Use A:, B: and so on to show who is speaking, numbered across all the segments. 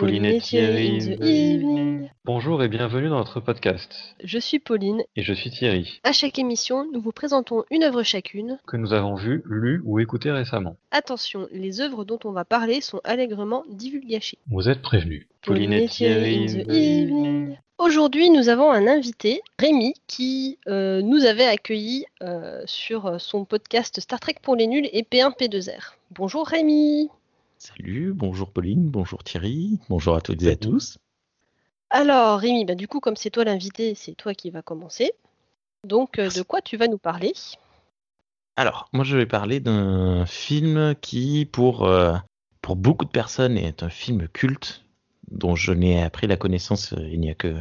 A: Pauline et Thierry.
B: in the evening.
A: Bonjour et bienvenue dans notre podcast.
B: Je suis Pauline.
A: Et je suis Thierry,
B: À chaque émission, nous vous présentons une œuvre chacune.
A: que nous avons vu, lu ou écouté récemment.
B: Attention, les œuvres dont on va parler sont allègrement divulgachées.
A: Vous êtes prévenus. Pauline et Thierry.
B: in
A: in
B: the
A: the
B: evening. Aujourd'hui, nous avons un invité, Rémi, qui euh, nous avait accueillis euh, sur son podcast Star Trek pour les nuls et P1 P2R. Bonjour Rémi.
C: Salut, bonjour Pauline, bonjour Thierry, bonjour à toutes et à tous.
B: Alors Rémi, bah, du coup, comme c'est toi l'invité, c'est toi qui vas commencer. Donc, euh, de quoi tu vas nous parler?
C: Alors, moi je vais parler d'un film qui, pour, euh, pour beaucoup de personnes, est un film culte dont je n'ai appris la connaissance euh, il n'y a que,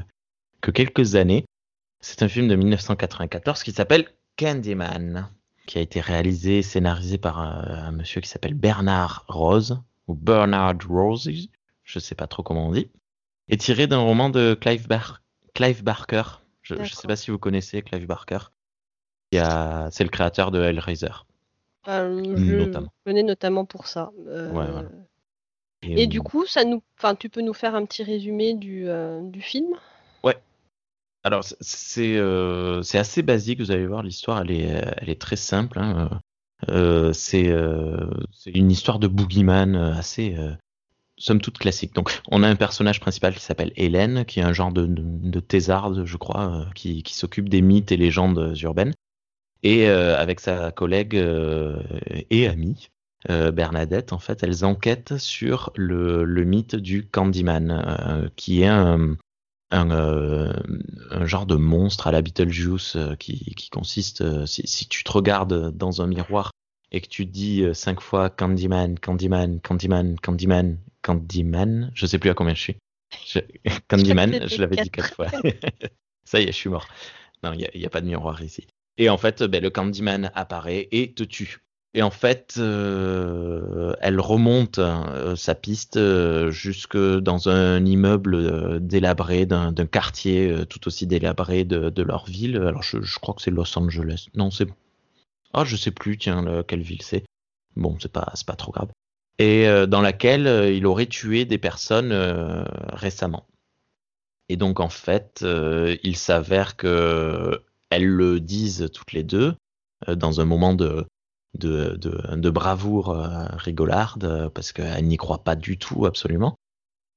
C: que quelques années. C'est un film de 1994 qui s'appelle Candyman, qui a été réalisé, scénarisé par un, un monsieur qui s'appelle Bernard Rose, ou Bernard Rose, je sais pas trop comment on dit, et tiré d'un roman de Clive, Bar- Clive Barker. Je ne sais pas si vous connaissez Clive Barker. A- C'est le créateur de Hellraiser.
B: Euh, Je
C: Notamment.
B: venais notamment pour ça. Euh,
C: Ouais, voilà.
B: Et du coup, ça nous, enfin, tu peux nous faire un petit résumé du, euh, du film?
C: Alors, c'est- c'est euh, c'est assez basique, vous allez voir, l'histoire, elle est, elle est très simple. hein, c'est euh, c'est une histoire de boogeyman euh, assez, euh, somme toute classique. Donc, on a un personnage principal qui s'appelle Hélène, qui est un genre de, de, de thésarde, je crois, euh, qui, s'occupe des mythes et légendes urbaines. Et euh, avec sa collègue euh, et amie, euh, Bernadette, en fait, elles enquêtent sur le, le mythe du Candyman, euh, qui est un, un, euh, un genre de monstre à la Beetlejuice euh, qui, qui consiste, euh, si, si tu te regardes dans un miroir et que tu dis cinq fois Candyman, Candyman, Candyman, Candyman, Candyman, je sais plus à combien je suis. Je- Candyman, je l'avais dit
B: quatre.
C: fois. Ça y est, je suis mort. Non, il n'y a pas de miroir ici. Et en fait, ben, le Candyman apparaît et te tue. Et en fait, euh, elle remonte euh, sa piste euh, jusque dans un immeuble délabré d'un quartier tout aussi délabré de, leur ville. Alors, je, crois que c'est Los Angeles. Non, c'est. Ah, je sais plus, tiens, le- quelle ville c'est. Bon, c'est pas, pas trop grave. Et dans laquelle il aurait tué des personnes récemment. Et donc, en fait, il s'avère que elles le disent toutes les deux dans un moment de, de, bravoure euh, rigolarde euh, parce qu'elle n'y croit pas du tout absolument.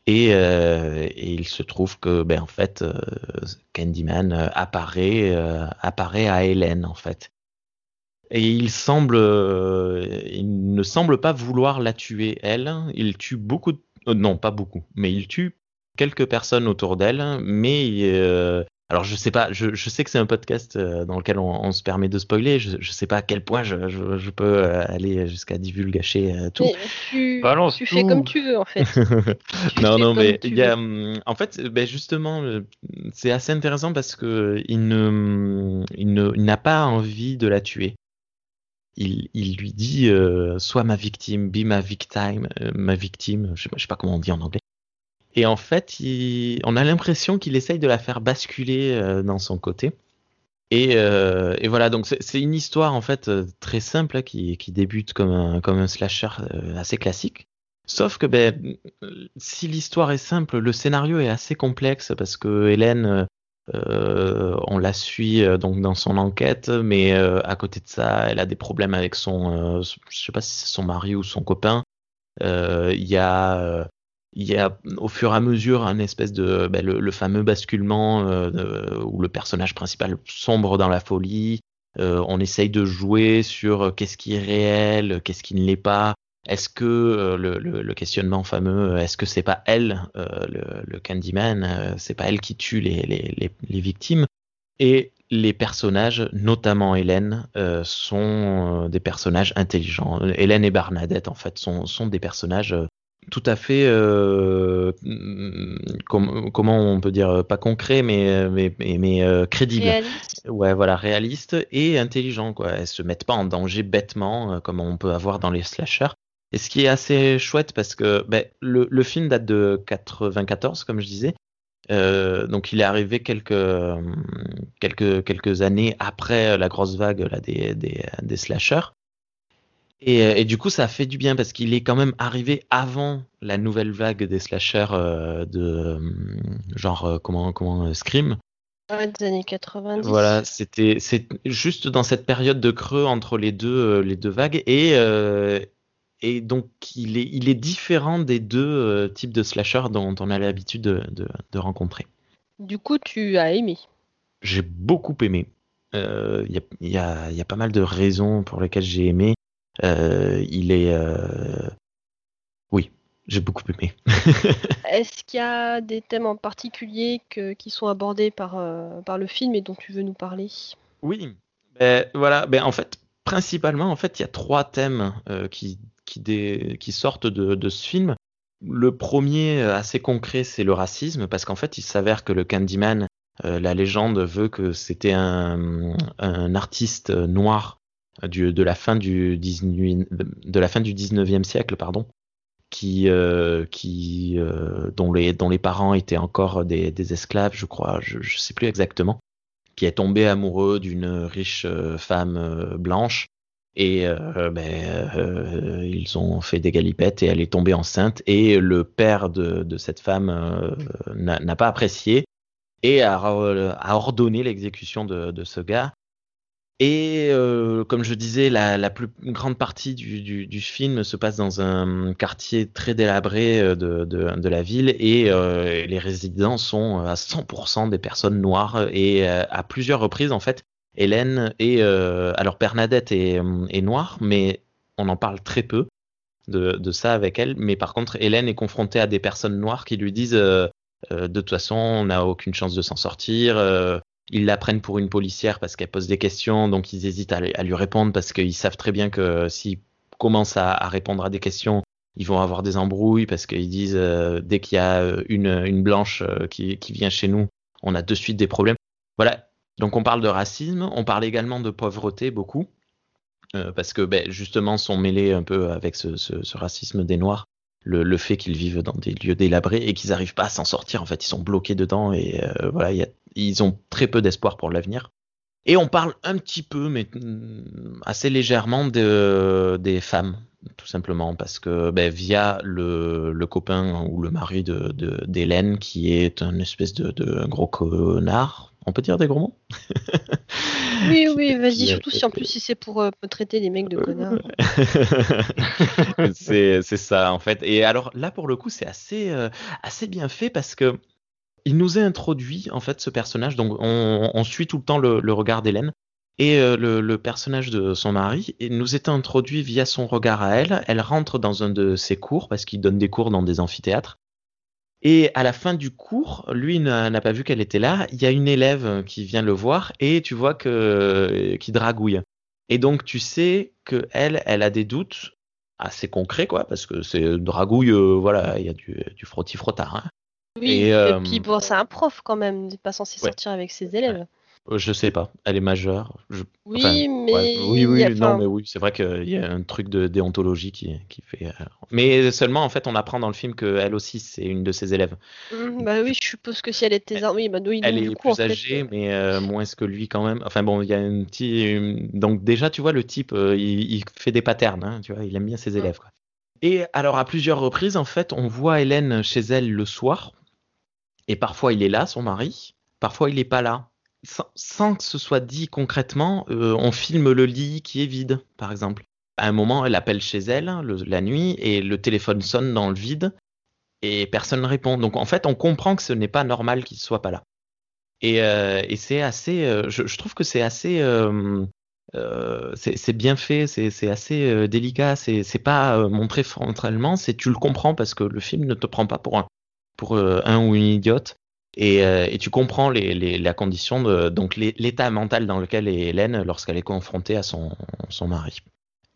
C: Et, euh, il se trouve que, ben, en fait, Candyman apparaît, apparaît à Hélène, en fait. Et il semble, il ne semble pas vouloir la tuer elle. Il tue beaucoup, non pas beaucoup, mais il tue quelques personnes autour d'elle. Mais alors je sais pas, je, je sais que c'est un podcast euh, dans lequel on, on se permet de spoiler. Je, je sais pas à quel point je, je, je peux euh, aller jusqu'à divulgacher euh, tout.
B: Mais tu,
A: Balance
B: tu fais comme tu veux en fait.
C: Non, non, mais il y a, hum, en fait, ben justement, c'est assez intéressant parce que il ne, il ne, il n'a pas envie de la tuer. Il, il lui dit, euh, sois ma victime, be ma victime, euh, ma victime, je sais, pas, je sais pas comment on dit en anglais. Et en fait, on a l'impression qu'il essaye de la faire basculer euh, dans son côté. Et, euh, voilà, donc c'est une histoire en fait euh, très simple hein, qui, débute comme un, slasher assez classique. Sauf que ben, si l'histoire est simple, le scénario est assez complexe parce que Hélène, on la suit donc dans son enquête, mais à côté de ça, elle a des problèmes avec son, je sais pas si son mari ou son copain. Il y a, il y a au fur et à mesure un espèce de ben, le, le fameux basculement euh, où le personnage principal sombre dans la folie. Euh, on essaye de jouer sur euh, qu'est-ce qui est réel, qu'est-ce qui ne l'est pas. Est-ce que euh, le, le- le questionnement fameux, euh, est-ce que c'est pas elle, euh, le, le Candyman, c'est pas elle qui tue les, les, les, les victimes? Et les personnages, notamment Hélène, euh, sont des personnages intelligents. Hélène et Bernadette, en fait, sont, sont des personnages euh, tout à fait, euh, com- comment on peut dire, pas concrets, mais, mais, mais, mais, euh, crédibles.
B: Réaliste.
C: Ouais, voilà, réaliste et intelligent, quoi. Elles se mettent pas en danger bêtement, euh, comme on peut avoir dans les slashers. Et ce qui est assez chouette, parce que ben, le, le film date de 94, comme je disais. Euh, donc il est arrivé quelques, quelques, quelques années après la grosse vague là, des, des, des slashers. Et, euh, et du coup, ça fait du bien parce qu'il est quand même arrivé avant la nouvelle vague des slashers euh, de euh, genre comment comment Scream.
B: Ouais, des années 90.
C: Voilà, c'était c'est juste dans cette période de creux entre les deux les deux vagues et euh, et donc il est il est différent des deux types de slashers dont on a l'habitude de, de, de rencontrer.
B: Du coup, tu as aimé.
C: J'ai beaucoup aimé. Euh, Il y, a, il y, a, il y a pas mal de raisons pour lesquelles j'ai aimé. Euh, il est. euh, Oui, j'ai beaucoup aimé.
B: Est-ce qu'il y a des thèmes en particulier que- qui sont abordés par, euh, par le film et dont tu veux nous parler?
C: Oui, ben, voilà. Ben, en fait, principalement, en fait, il y a trois thèmes euh, qui, qui, dé- qui sortent de, de ce film. Le premier, assez concret, c'est le racisme, parce qu'en fait, il s'avère que le Candyman, euh, la légende veut que c'était un, un artiste noir du, de la fin du 19, de la fin du 19e siècle, pardon, qui, euh, qui euh, dont les dont les parents étaient encore des, des esclaves, je crois, je, je sais plus exactement, qui est tombé amoureux d'une riche euh, femme euh, blanche et euh, ben, euh, ils ont fait des galipettes et elle est tombée enceinte et le père de, de cette femme euh, n'a n'a pas apprécié et a, a ordonné l'exécution de, de ce gars. Et euh, comme je disais, la, plus grande partie du, film se passe dans un quartier très délabré euh, de, la ville et euh, les résidents sont à 100% des personnes noires et à plusieurs reprises en fait, Hélène et alors Bernadette est, noire, mais on en parle très peu de, ça avec elle. Mais par contre, Hélène est confrontée à des personnes noires qui lui disent de toute façon, on n'a aucune chance de s'en sortir. Ils la prennent pour une policière parce qu'elle pose des questions, donc ils hésitent à, lui- répondre parce qu'ils savent très bien que s'ils commencent à, répondre à des questions, ils vont avoir des embrouilles parce qu'ils disent euh, dès qu'il y a euh, une, une blanche euh, qui, qui vient chez nous, on a de suite des problèmes. Voilà. Donc on parle de racisme, on parle également de pauvreté beaucoup parce que ben, justement sont mêlés un peu avec ce racisme des noirs, le, le fait qu'ils vivent dans des lieux délabrés et qu'ils n'arrivent pas à s'en sortir. En fait, ils sont bloqués dedans et euh, voilà, ils ont très peu d'espoir pour l'avenir. Et on parle un petit peu, mais mm, assez légèrement, de, des femmes, tout simplement, parce que ben, via le, le copain ou le mari de de- d'Hélène, qui est un espèce de, de gros connard, on peut dire des gros mots
B: Oui, oui, vas-y, surtout si en plus si c'est pour euh, traiter des mecs de connards.
C: c'est c'est ça en fait. Et alors là pour le coup c'est assez euh, assez bien fait parce que il nous a introduit en fait ce personnage. Donc on, on suit tout le temps le, le regard d'Hélène et euh, le, le personnage de son mari et nous est introduit via son regard à elle. Elle rentre dans un de ses cours parce qu'il donne des cours dans des amphithéâtres. Et à la fin du cours, lui n'a pas vu qu'elle était là. Il y a une élève qui vient le voir et tu vois que qui dragouille. Et donc tu sais que elle, elle a des doutes assez concrets quoi, parce que c'est dragouille, euh, voilà, il y a du, du frotti frottard. Hein.
B: Oui,
C: Et,
B: et,
C: euh,
B: puis bon, c'est un prof quand même, il n'est pas censé
C: Ouais.
B: sortir avec ses élèves.
C: Euh, Je sais pas, elle est majeure. Je-
B: Oui,
C: Enfin,
B: mais.
C: ouais, oui, oui, non, mais oui, c'est vrai qu'il y a un truc de déontologie qui, qui fait. euh, Mais seulement, en fait, on apprend dans le film qu'elle aussi, c'est une de ses élèves.
B: hum, bah oui, je suppose que si elle était. Oui, bah oui,
C: Elle est
B: en
C: plus
B: fait,
C: âgée,
B: euh,
C: mais euh, moins que lui quand même. Enfin bon, il y a un petit. Donc déjà, tu vois, le type, euh, il, il fait des patterns, hein, tu vois, il aime bien ses élèves. Quoi. Et alors, à plusieurs reprises, en fait, on voit Hélène chez elle le soir, et parfois il est là, son mari, parfois il est pas là. Sans, que ce soit dit concrètement, euh, on filme le lit qui est vide, par exemple. À un moment, elle appelle chez elle le- la nuit et le téléphone sonne dans le vide et personne ne répond. Donc en fait, on comprend que ce n'est pas normal qu'il soit pas là. Et, euh, et c'est assez, euh, je, je trouve que c'est assez, euh, euh, c'est bien fait, c'est assez euh, délicat, c'est pas montré frontalement, c'est tu le comprends parce que le film ne te prend pas pour un, pour un ou une idiote. Et, euh, et tu comprends la condition de donc l'état mental dans lequel est Hélène lorsqu'elle est confrontée à son, mari.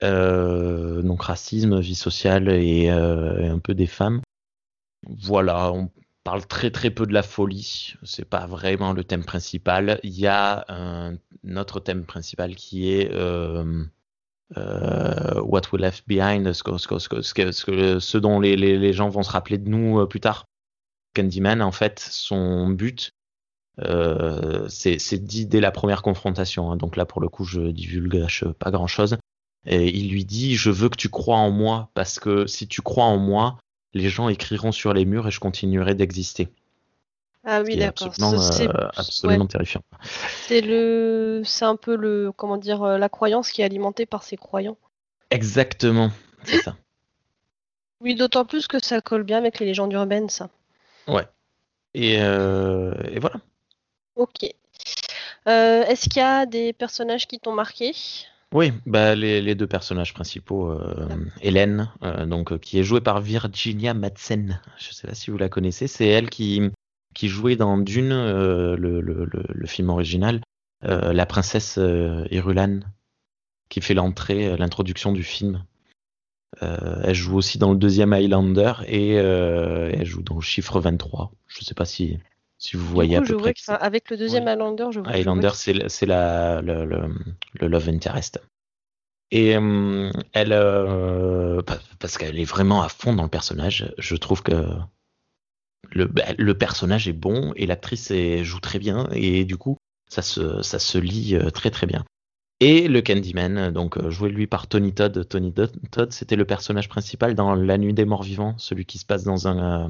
C: Euh, donc racisme, vie sociale et, euh, un peu des femmes. Voilà, on parle très très peu de la folie. C'est pas vraiment le thème principal. Il y a un, autre thème principal qui est What We Left Behind, ce, que, ce, que, ce, ce, dont les, gens vont se rappeler de nous plus tard. Candyman, en fait, son but, euh, c'est dit dès la première confrontation. hein. donc là, pour le coup, je divulgage pas grand-chose. Et il lui dit Je veux que tu crois en moi, parce que si tu crois en moi, les gens écriront sur les murs et je continuerai d'exister.
B: Ah oui, d'accord.
C: Absolument,
B: C'est-
C: euh, absolument
B: ouais.
C: terrifiant.
B: C'est le, c'est un peu le, comment dire, euh, la croyance qui est alimentée par ses croyants.
C: Exactement, c'est ça.
B: Oui, d'autant plus que ça colle bien avec les légendes urbaines, ça.
C: Et, euh, et voilà.
B: Ok. Euh, Est-ce qu'il y a des personnages qui t'ont marqué?
C: Oui, bah, les, les deux personnages principaux, euh, Hélène, donc, qui est jouée par Virginia Madsen. Je ne sais pas si vous la connaissez. C'est elle qui, qui jouait dans Dune, le, le, le, le film original, la princesse Irulan, qui fait l'entrée, l'introduction du film. Euh, elle joue aussi dans le deuxième Highlander et euh, elle joue dans le chiffre 23. Je ne sais pas si, si vous voyez
B: coup,
C: à peu près.
B: que, avec le deuxième. Highlander, je vois.
C: Highlander, c'est le- c'est la le, le, le love interest. Et elle, euh, pa- parce qu'elle est vraiment à fond dans le personnage, je trouve que le, bah, le personnage est bon et l'actrice joue très bien et du coup ça se ça se lit très très bien. Et le Candyman, donc euh, joué lui par Tony Todd. Tony Todd, Todd, c'était le personnage principal dans La Nuit des Morts Vivants, celui qui se passe dans un euh,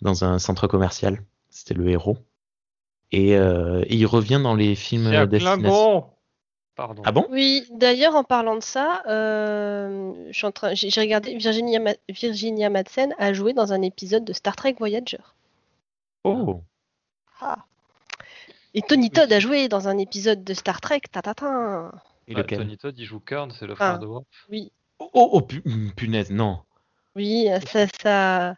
C: dans un centre commercial. C'était le héros. Et, euh, et il revient dans les films.
A: Klingon Pardon.
C: Ah bon?
B: Oui, d'ailleurs, en parlant de ça, euh, je suis en train, j'ai j'ai regardé Virginia, Ma- Virginia Madsen a joué dans un épisode de Star Trek Voyager.
C: Oh
B: Ah. Et Tony Todd a joué dans un épisode de Star Trek. Ta ta ta.
C: Et
A: Bah,
C: lequel
A: Tony Todd, il joue Kurn, c'est le
B: Ah.
A: frère de Worf.
B: Oui,
C: Oh, oh, oh, pu- hum, punaise, non.
B: oui, ça, ça,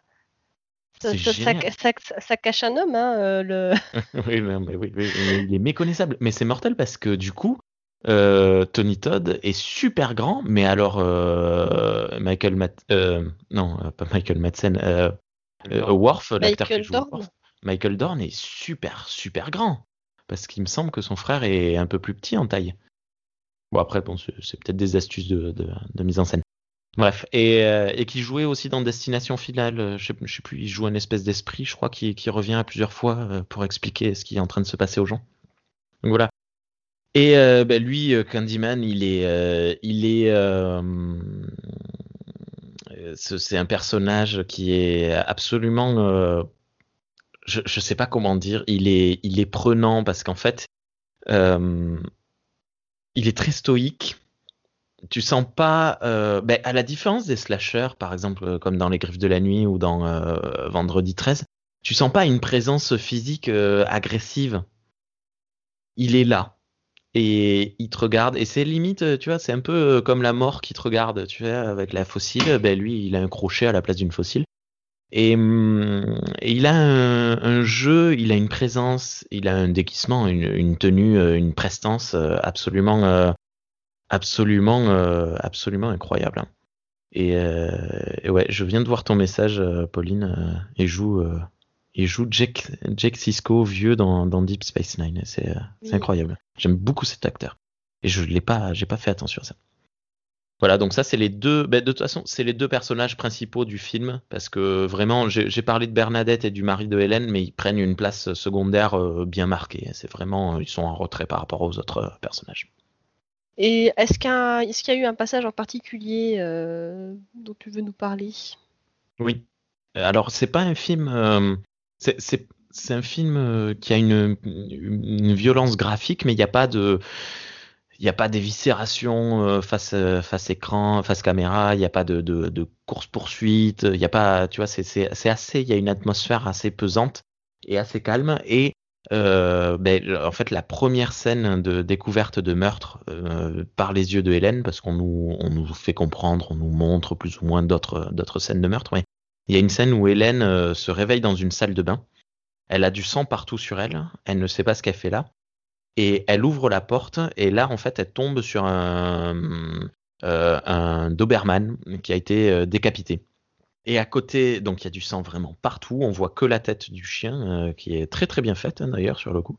B: ça,
C: C'est
B: ça, ça-
C: génial.
B: ça- ça cache un homme, hein, euh, le.
C: oui, mais, mais oui, oui, mais il est méconnaissable. Mais c'est mortel parce que du coup, euh, Tony Todd est super grand, mais alors euh, Michael Matt, euh, non, pas Michael Madsen, euh, euh, Worf, l'acteur qui
B: Michael
C: joue
B: Dorn.
C: Worf, Michael Dorn est super, super grand. Parce qu'il me semble que son frère est un peu plus petit en taille. Bon, après, bon, c'est peut-être des astuces de, mise en scène. Bref, et, euh, et qui jouait aussi dans Destination Finale, euh, je sais, je sais plus, il joue un espèce d'esprit, je crois, qui, revient à plusieurs fois euh, pour expliquer ce qui est en train de se passer aux gens. Donc voilà. Et ben, lui, Candyman, il est, il est, ce- c'est un personnage qui est absolument, je, je sais pas comment dire, il est, il est prenant parce qu'en fait, euh, il est très stoïque. Tu sens pas, euh, ben, à la différence des slashers, par exemple, euh, comme dans Les Griffes de la Nuit ou dans euh, Vendredi 13, tu sens pas une présence physique euh, agressive. Il est là et il te regarde et c'est limite, tu vois, c'est un peu comme la mort qui te regarde, tu vois, avec la fossile. Ben lui, il a un crochet à la place d'une fossile. Et, hum, et il a un, un jeu, il a une présence, il a un déguisement, une, une tenue, euh, une prestance euh, absolument, euh, absolument, absolument incroyable. hein. Et, et ouais, je viens de voir ton message, Pauline. il joue, il joue Jake, Jake Sisko vieux dans, dans Deep Space Nine. C'est, c'est
B: Oui.
C: incroyable. J'aime beaucoup cet acteur. Et je l'ai pas, j'ai pas fait attention à ça. Voilà, donc ça c'est les deux. ben, de toute façon, c'est les deux personnages principaux du film parce que vraiment, j'ai parlé de Bernadette et du mari de Hélène, mais ils prennent une place secondaire euh, bien marquée. C'est vraiment, ils sont en retrait par rapport aux autres euh, personnages.
B: Et est-ce qu'il y, a y eu un passage en particulier euh, dont tu veux nous parler?
C: Oui. Euh, Alors c'est pas un film. euh, c'est un film euh, qui a une, une violence graphique, mais il n'y a pas de. Il n'y a pas d'éviscération euh, face, euh, face écran, face caméra, il n'y a pas de, de, de course-poursuite, il n'y a pas, tu vois, c'est assez, il y a une atmosphère assez pesante et assez calme. Et euh, ben, en fait, la première scène de découverte de meurtre euh, par les yeux de Hélène, parce qu'on nous, fait comprendre, on nous montre plus ou moins d'autres d'autres scènes de meurtre, mais il y a une scène où Hélène se réveille dans une salle de bain. Elle a du sang partout sur elle. Elle ne sait pas ce qu'elle fait là. Et elle ouvre la porte. Et là, en fait, elle tombe sur un, euh, un Doberman qui a été euh, décapité. Et à côté, donc il y a du sang vraiment partout. On voit que la tête du chien, euh, qui est très très bien faite hein, d'ailleurs sur le coup.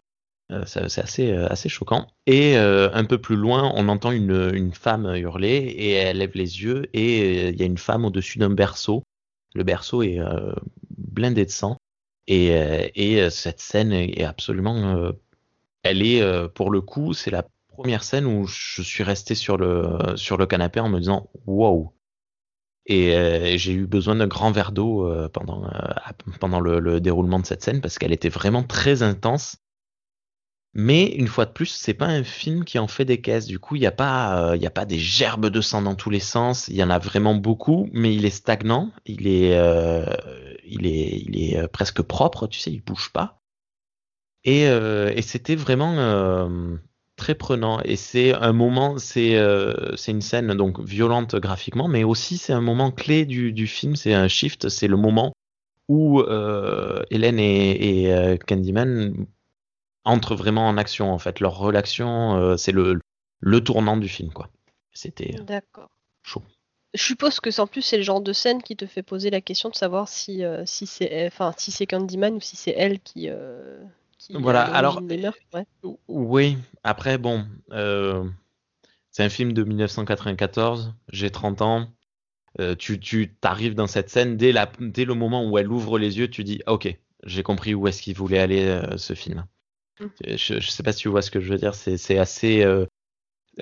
C: C'est assez, assez choquant. Et un peu plus loin, on entend une, une femme hurler et elle lève les yeux et il y a une femme au-dessus d'un berceau. Le berceau est blindé de sang. Et, et cette scène est absolument... euh, elle est, euh, pour le coup, c'est la premières scènes où je suis resté sur le, sur le canapé en me disant wow. Et euh, j'ai eu besoin d'un grand verre d'eau euh, pendant, euh, pendant le, le, déroulement de cette scène parce qu'elle était vraiment très intense. Mais une fois de plus, c'est pas un film qui en fait des caisses. Du coup, il n'y a pas, il y a pas des gerbes de sang dans tous les sens. Il y en a vraiment beaucoup, mais il est stagnant. Il est, il est, il est presque propre. Tu sais, il bouge pas. Et, et c'était vraiment très prenant et c'est un moment, c'est euh, c'est une scène donc violente graphiquement, mais aussi c'est un moment clé du, du film, c'est un shift, c'est le moment où euh, Hélène et, et euh, Candyman entrent vraiment en action en fait. Leur relation, euh, c'est le, le tournant du film quoi. C'était chaud.
B: Je suppose que en plus c'est le genre de scène qui te fait poser la question de savoir si, euh, si c'est enfin si c'est Candyman ou si c'est elle qui, euh, qui
C: Voilà, alors,
B: l'origine des meurtres, ouais.
C: Oui, après, bon, euh, c'est un film de 1994, j'ai 30 ans. Euh, tu tu t'arrives dans cette scène, dès, la, dès le moment où elle ouvre les yeux, tu dis ah, Ok, j'ai compris où est-ce qu'il voulait aller euh, ce film.
B: Mm.
C: Je, je sais pas si tu vois ce que je veux dire, c'est c'est assez. euh,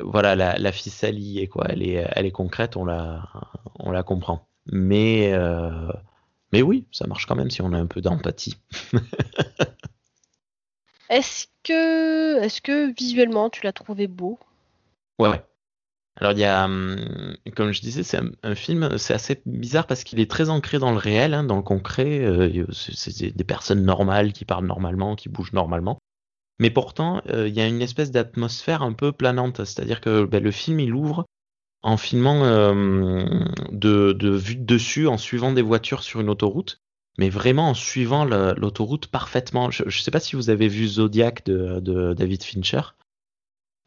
C: voilà, la, la ficelle y est, quoi. Elle est, elle est concrète, on la, on la comprend. Mais, mais oui, ça marche quand même si on a un peu d'empathie.
B: Est-ce que, visuellement tu l'as trouvé beau?
C: Ouais, ouais. Alors, il y a, hum, comme je disais, c'est un, film, c'est assez bizarre parce qu'il est très ancré dans le réel, hein, dans le concret. euh, c'est c'est des personnes normales qui parlent normalement, qui bougent normalement. Mais pourtant, euh, il y a une espèce d'atmosphère un peu planante. C'est-à-dire que ben, le film, il ouvre en filmant euh, de, de vue de dessus, en suivant des voitures sur une autoroute, mais vraiment en suivant l'autoroute parfaitement. Je ne sais pas si vous avez vu Zodiac de, David Fincher.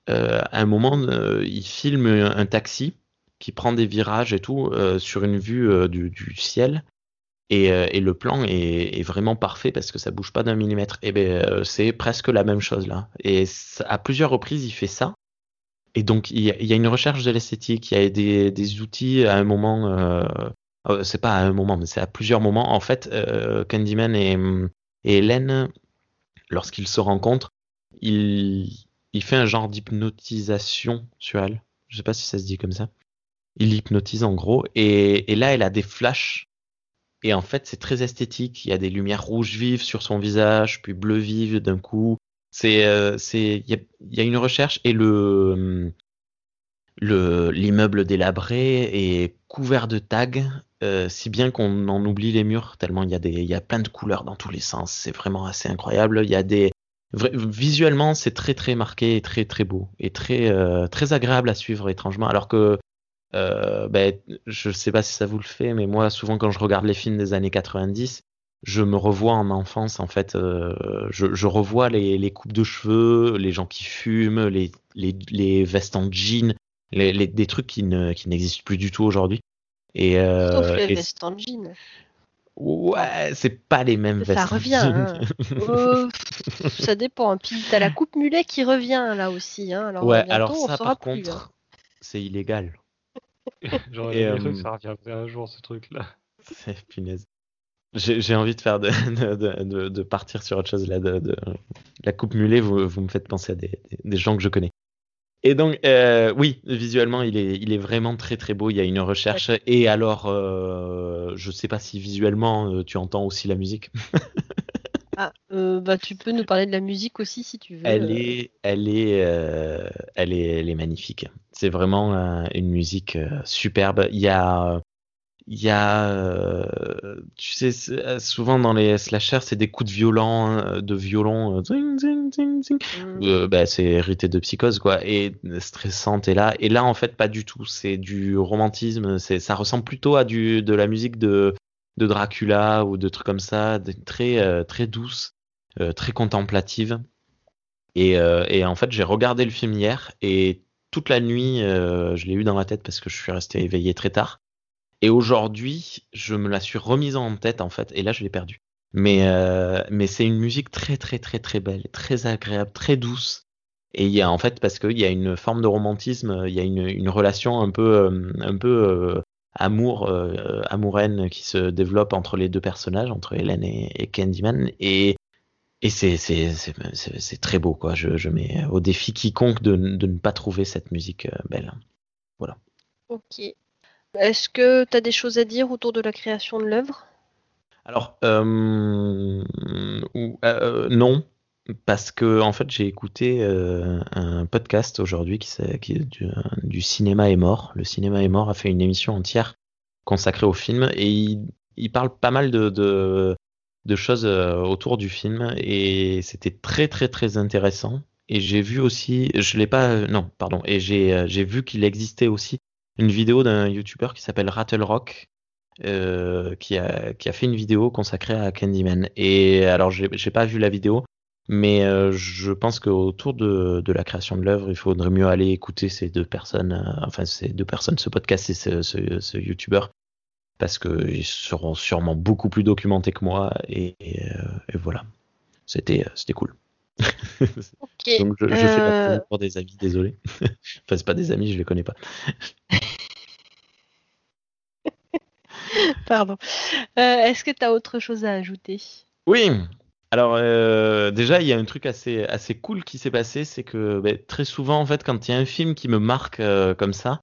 C: Euh, à un moment, euh, il filme un, taxi qui prend des virages et tout euh, sur une vue euh, du, ciel. Et, euh, le plan est, vraiment parfait parce que ça bouge pas d'un millimètre. Et ben euh, c'est presque la même chose là. Et à plusieurs reprises, il fait ça. Et donc il y a, il y a une recherche de l'esthétique, il y a des, des outils à un moment. Euh, c'est pas à un moment, mais c'est à plusieurs moments. En fait, euh, Candyman et, et Hélène, lorsqu'ils se rencontrent, il, il fait un genre d'hypnotisation sur elle. Je sais pas si ça se dit comme ça. Il l'hypnotise en gros. Et, et là, elle a des flashs. Et en fait, c'est très esthétique. Il y a des lumières rouges vives sur son visage, puis bleu vive d'un coup. C'est, euh, c'est, il y a, y a une recherche et le, le, l'immeuble délabré est couvert de tags, euh, si bien qu'on en oublie les murs tellement il y a y a plein de couleurs dans tous les sens. C'est vraiment assez incroyable. Il y a des, visuellement, c'est très très marqué et très très beau et très euh, très agréable à suivre étrangement. Alors que euh, ben, je sais pas si ça vous le fait, mais moi, souvent, quand je regarde les films des années 90, je me revois en enfance, en fait. euh, je, je revois les, les coupes de cheveux, les gens qui fument, les, les, les vestes en jean, les- des trucs qui ne, qui n'existent plus du tout aujourd'hui. Et, euh,
B: Sauf les
C: et
B: vestes en jean.
C: ouais, c'est pas les mêmes vestes.
B: Ça
C: en
B: revient. hein. Euh, pff, ça dépend. Puis t'as la coupe mulet qui revient là aussi. Hein. Alors,
C: ouais,
B: bientôt,
C: alors
B: on
C: ça,
B: saura
C: par
B: plus, hein.
C: contre, c'est illégal.
A: J'aurais cru
C: euh,
A: que ça reviendrait un jour, ce truc-là.
C: C'est punaise. J'ai envie de faire de, de, de, de- de partir sur autre chose là. De, de- la coupe mulet, vous, vous me faites penser à des, des, des gens que je connais. Et donc, euh, oui, visuellement, il est, il est vraiment très très beau. Il y a une recherche. Et alors, euh, je sais pas si visuellement euh, tu entends aussi la musique.
B: Ah, euh, bah, tu peux nous parler de la musique aussi si tu veux.
C: Elle est, elle est, elle est, elle est magnifique. C'est vraiment une musique superbe. Il y a, il y a, euh, tu sais, euh, souvent dans les slashers, c'est des coups de violon, hein, de violon, euh, zing, zing, zing, zing.
B: Mm.
C: Euh, bah, c'est hérité de psychose, quoi, et stressante. Et là, et là, en fait, pas du tout. C'est du romantisme. C'est, ça ressemble plutôt à du, de la musique de, de Dracula ou de trucs comme ça, de- très, euh, très douce, euh, très contemplative. Et, euh, et en fait, j'ai regardé le film hier et toute la nuit, euh, je l'ai eu dans la tête parce que je suis resté éveillé très tard. Et aujourd'hui, je me la suis remise en tête en fait, et là, je l'ai perdue. Mais, euh, mais c'est une musique très très très très belle, très agréable, très douce. Et il y a en fait parce qu'il y a une forme de romantisme, il y a une, relation un peu euh, un peu euh, amour euh, amouraine qui se développe entre les deux personnages, entre Hélène et, Candyman. Et Et c'est très beau quoi. Je, je mets au défi quiconque de, de ne pas trouver cette musique belle.
B: Ok. Est-ce que tu as des choses à dire autour de la création de l'œuvre?
C: Alors euh, euh, non parce que en fait j'ai écouté euh, un podcast aujourd'hui qui, du, cinéma est mort. Le cinéma est mort a fait une émission entière consacrée au film et il, parle pas mal de, de, choses autour du film et c'était très très très intéressant. Et j'ai vu aussi, je l'ai pas, non pardon, et j'ai vu qu'il existait aussi une vidéo d'un youtubeur qui s'appelle Rattle Rock euh, qui a qui a fait une vidéo consacrée à Candyman. Et alors j'ai pas vu la vidéo, mais euh, je pense qu'autour de, de la création de l'œuvre, il faudrait mieux aller écouter ces deux personnes, euh, enfin ces deux personnes, ce podcast et ce, ce, ce youtubeur, parce qu'ils seront sûrement beaucoup plus documentés que moi. Et, et, et voilà, c'était cool.
B: Ok.
C: Donc je, je fais la
B: Euh,
C: pour des amis, désolé. enfin c'est pas des amis, je les connais pas.
B: Pardon. Euh, Est-ce que tu as autre chose à ajouter?
C: Oui. Alors euh, déjà, il y a un truc assez assez cool qui s'est passé, c'est que ben, très souvent en fait, quand il y a un film qui me marque euh, comme ça,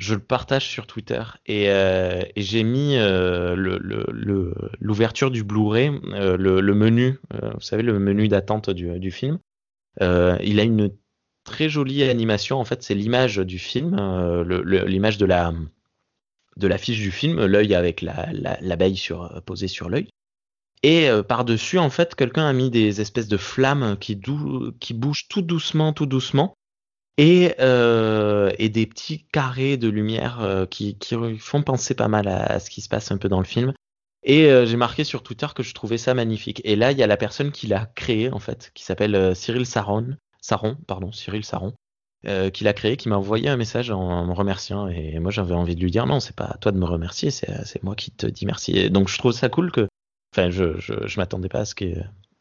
C: je le partage sur Twitter et, euh, et j'ai mis euh, le- le- le- l'ouverture du Blu-ray, euh, le, menu, euh, vous savez le menu d'attente du, du film. Euh, il a une très jolie animation. En fait, c'est l'image du film, euh, l'image de la de l'affiche du film, l'œil avec la- la- l'abeille sur posée sur l'œil. Et par-dessus, en fait, quelqu'un a mis des espèces de flammes qui, qui bougent tout doucement, tout doucement, et, euh, et des petits carrés de lumière euh, qui, font penser pas mal à, ce qui se passe un peu dans le film. Et euh, j'ai marqué sur Twitter que je trouvais ça magnifique. Et là, il y a la personne qui l'a créé, en fait, qui s'appelle Cyril Saron, Saron, pardon, Cyril Saron, qui l'a créé, qui m'a envoyé un message en me remerciant. Et moi, j'avais envie de lui dire non, c'est pas à toi de me remercier, c'est moi qui te dis merci. Et donc, je trouve ça cool que Enfin, je, je, m'attendais pas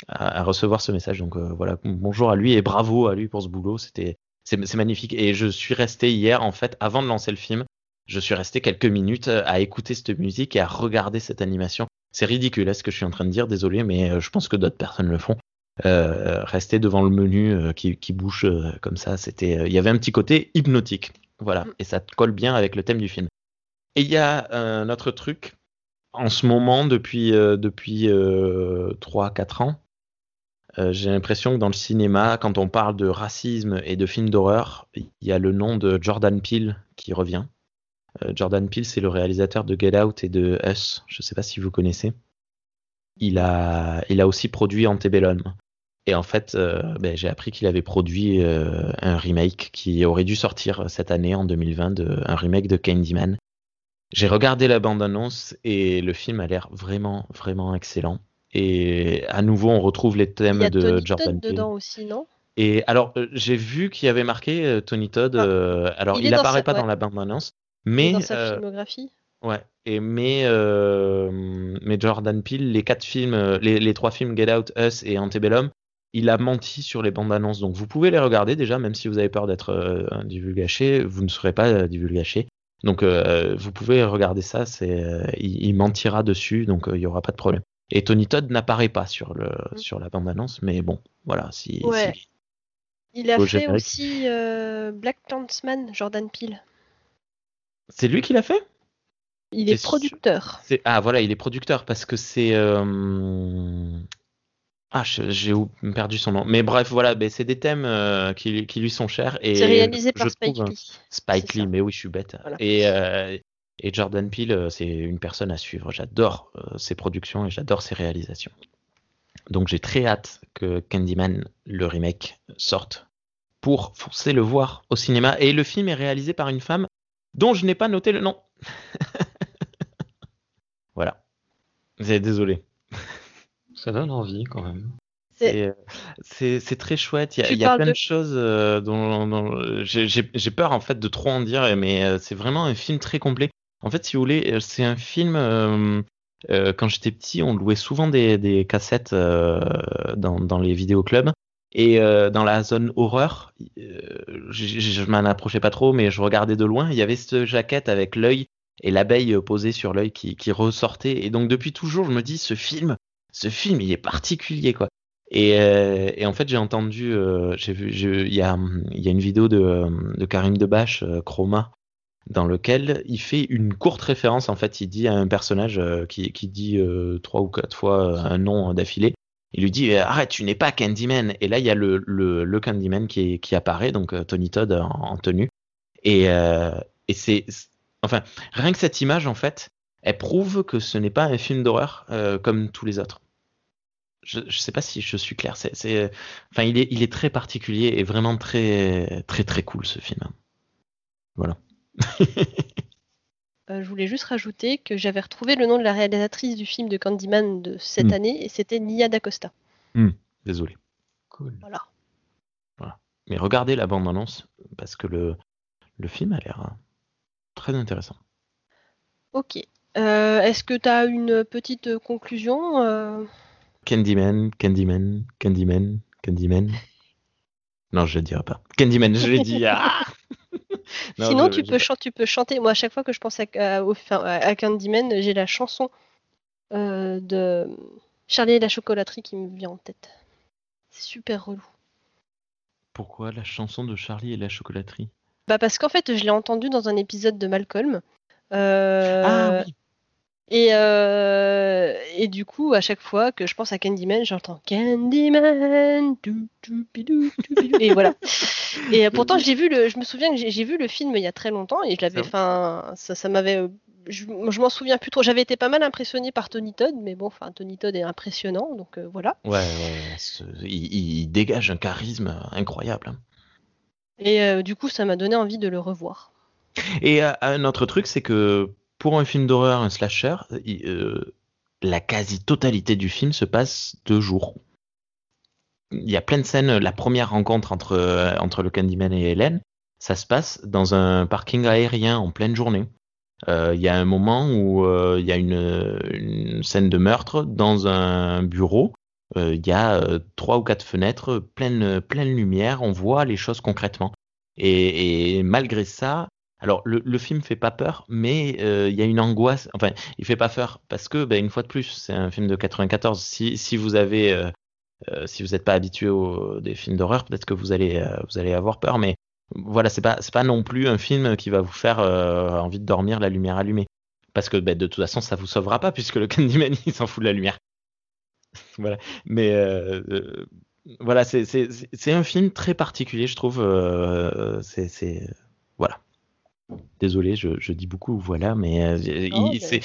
C: à, recevoir ce message. Donc voilà, bonjour à lui et bravo à lui pour ce boulot. C'était, c'est, magnifique. Et je suis resté hier, en fait, avant de lancer le film, je suis resté quelques minutes à écouter cette musique et à regarder cette animation. C'est ridicule, hein, ce que je suis en train de dire. Désolé, mais euh, je pense que d'autres personnes le font. Euh, rester devant le menu euh, qui, qui bouge euh, comme ça, c'était, euh, il y avait un petit côté hypnotique. Voilà,
B: Mm.
C: et ça colle bien avec le thème du film. Et il y a euh, un autre truc en ce moment, depuis, euh, depuis euh, 3-4 ans, euh, j'ai l'impression que dans le cinéma, quand on parle de racisme et de films d'horreur, il y a le nom de Jordan Peele qui revient. Euh, Jordan Peele, c'est le réalisateur de Get Out et de Us. Je ne sais pas si vous connaissez. Il a, il a aussi produit Antebellum. Et en fait, euh, ben, j'ai appris qu'il avait produit un remake qui aurait dû sortir cette année, en 2020, de, un remake de Candyman. J'ai regardé la bande-annonce et le film a l'air vraiment, vraiment excellent. Et à nouveau, on retrouve les
B: Il
C: thèmes de
B: Tony
C: Jordan
B: Todd dedans aussi, non?
C: Et alors, euh, j'ai vu qu'il y avait marqué euh, Tony Todd.
B: Ah,
C: euh, alors,
B: il
C: il,
B: est dans
C: apparaît
B: sa-
C: pas
B: ouais.
C: dans la bande-annonce,
B: Il est
C: mais
B: Dans sa filmographie
C: ouais. Et mais euh, mais Jordan Peele, les quatre films, les, les trois films Get Out, Us et Antebellum, il a menti sur les bandes-annonces. Donc, vous pouvez les regarder déjà, même si vous avez peur d'être euh, divulgaché, vous ne serez pas divulgaché. Donc, euh, vous pouvez regarder ça. C'est, il, il mentira dessus, donc il y aura pas de problème. Et Tony Todd n'apparaît pas sur le
B: Mm.
C: sur la bande-annonce, mais bon, voilà. Si,
B: Ouais.
C: si-
B: Il a fait aussi euh, Black Clansman, Jordan Peele.
C: c'est lui qui l'a fait?
B: Il est producteur.
C: Ah voilà, il est producteur parce que c'est euh, ah je- j'ai perdu son nom. Mais bref voilà, c'est des thèmes euh, qui, qui lui sont chers et
B: C'est réalisé
C: je
B: par Spike
C: trouve,
B: Lee.
C: Spike Lee,
B: ça.
C: mais oui, je suis bête.
B: Voilà.
C: Et et Jordan Peele, euh, c'est une personne à suivre. J'adore euh, ses productions et j'adore ses réalisations. Donc j'ai très hâte que Candyman le remake sorte pour foncer le voir au cinéma. Et le film est réalisé par une femme dont je n'ai pas noté le nom. voilà. C'est- Désolé.
A: Ça donne envie quand même.
B: C'est-
C: c'est très chouette. Il y a,
B: Tu
C: il y a
B: parles
C: plein
B: de-
C: de choses euh, dont, dont- j'ai- peur en fait de trop en dire, mais euh, c'est vraiment un film très complet. En fait, si vous voulez, euh, c'est un film. euh, euh, quand j'étais petit, on louait souvent des, des cassettes euh, dans, dans les vidéoclubs. Et euh, dans la zone horreur, euh, je, m'en approchais pas trop, mais je regardais de loin. Il y avait cette jaquette avec l'œil et l'abeille posée sur l'œil qui, qui ressortait. Et donc depuis toujours, je me dis, ce film, ce film, il est particulier, quoi. Et, et en fait, j'ai entendu, j'ai vu, il y a, y a une vidéo de, de Karim Debache, Chroma, dans lequel il fait une courte référence. En fait, il dit à un personnage euh, qui, qui dit euh, trois ou quatre fois euh, un nom d'affilée. Il lui dit arrête, tu n'es pas Candyman. Et là, il y a le, le, le Candyman qui, qui apparaît, donc Tony Todd en, en tenue. Et, et c'est, enfin, rien que cette image, en fait, elle prouve que ce n'est pas un film d'horreur euh, comme tous les autres. Je, je sais pas si je suis clair. C'est, c'est, enfin, il est, il est très particulier et vraiment très, très, très cool ce film. Voilà.
B: Euh, je voulais juste rajouter que j'avais retrouvé le nom de la réalisatrice du film de Candyman de cette
C: Mm.
B: année et c'était Nia D'Acosta.
C: Désolé.
A: Cool.
B: Voilà.
C: Mais regardez la bande-annonce parce que le, le film a l'air euh, très intéressant.
B: Ok. Euh, Est-ce que tu as une petite conclusion euh?
C: Candyman, Candyman, Candyman, Candyman. Non, je ne dirai pas. Candyman, je l'ai dit. ah Non,
B: Sinon,
C: je-
B: tu,
C: je-
B: peux chan- tu peux chanter. Moi, à chaque fois que je pense à, à- au- enfin, à Candyman, j'ai la chanson euh, de Charlie et la chocolaterie qui me vient en tête. C'est super relou.
C: Pourquoi la chanson de Charlie et la chocolaterie?
B: Bah parce qu'en fait, je l'ai entendu dans un épisode de Malcolm. Euh,
C: Ah oui.
B: Et, euh, et du coup, à chaque fois que je pense à Candyman, j'entends Candyman. dou, dou, bidou, dou, bidou. Et voilà. Et euh, pourtant, j'ai vu le, je me souviens que j'ai vu le film il y a très longtemps et je l'avais, enfin, ça, ça m'avait, euh, je, je m'en souviens plus trop. J'avais été pas mal impressionné par Tony Todd, mais bon, enfin, Tony Todd est impressionnant, donc euh, voilà.
C: Ouais, il, il dégage un charisme incroyable. hein.
B: Et euh, du coup, ça m'a donné envie de le revoir.
C: Et un autre truc, c'est que pour un film d'horreur, un slasher, euh, la quasi-totalité du film se passe deux jours. Il y a plein de scènes. La première rencontre entre, euh, entre le Candyman et Hélène, ça se passe dans un parking aérien en pleine journée. Euh, Il y a un moment où il y a une, scène de meurtre dans un bureau. Il y a trois ou quatre fenêtres, pleine, pleine lumière. On voit les choses concrètement. Et malgré ça, alors le, le film fait pas peur, mais euh, il y a une angoisse. Enfin, il fait pas peur parce que, ben, une fois de plus, c'est un film de 94. Si, si vous avez, euh, euh, si vous n'êtes pas habitué aux des films d'horreur, peut-être que vous allez, euh, vous allez avoir peur. Mais voilà, c'est pas, c'est pas non plus un film qui va vous faire euh, envie de dormir la lumière allumée. Parce que ben, de toute façon, ça vous sauvera pas puisque le Candyman il s'en fout de la lumière. voilà. Mais voilà, c'est, un film très particulier, je trouve. c'est voilà. Désolé, je, je dis beaucoup voilà, mais euh,
B: Non, mais-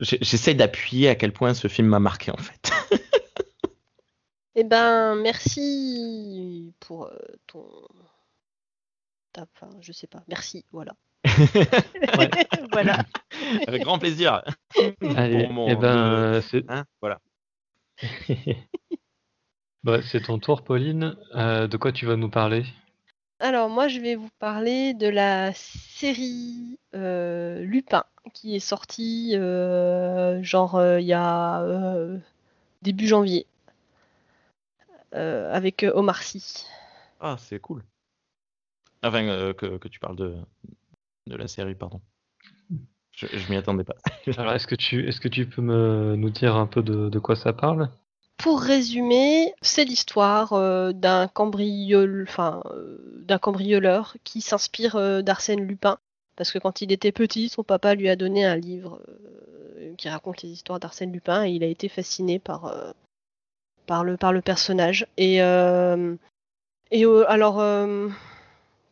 C: j'essaie d'appuyer à quel point ce film m'a marqué en fait.
B: Eh ben, merci pour euh, ton. Enfin, je sais pas. Merci, voilà. Voilà.
C: Avec grand plaisir.
A: Allez,
C: Pour mon-
A: eh ben, euh, c'est
C: Hein, voilà.
A: bah, c'est ton tour, Pauline. Euh, de quoi tu vas nous parler?
B: Alors, moi, je vais vous parler de la série euh, Lupin qui est sortie euh, genre euh, il y a euh, début janvier euh, avec Omar Sy.
C: Ah, c'est cool. Enfin, euh, que, que tu parles de, de la série, pardon. Je, je m'y attendais pas.
A: Alors, est-ce que tu, est-ce que tu peux me, nous dire un peu de, de quoi ça parle?
B: Pour résumer, c'est l'histoire euh, euh, d'un cambrioleur qui s'inspire euh, d'Arsène Lupin. Parce que quand il était petit, son papa lui a donné un livre qui raconte les histoires d'Arsène Lupin et il a été fasciné par le personnage. Et et alors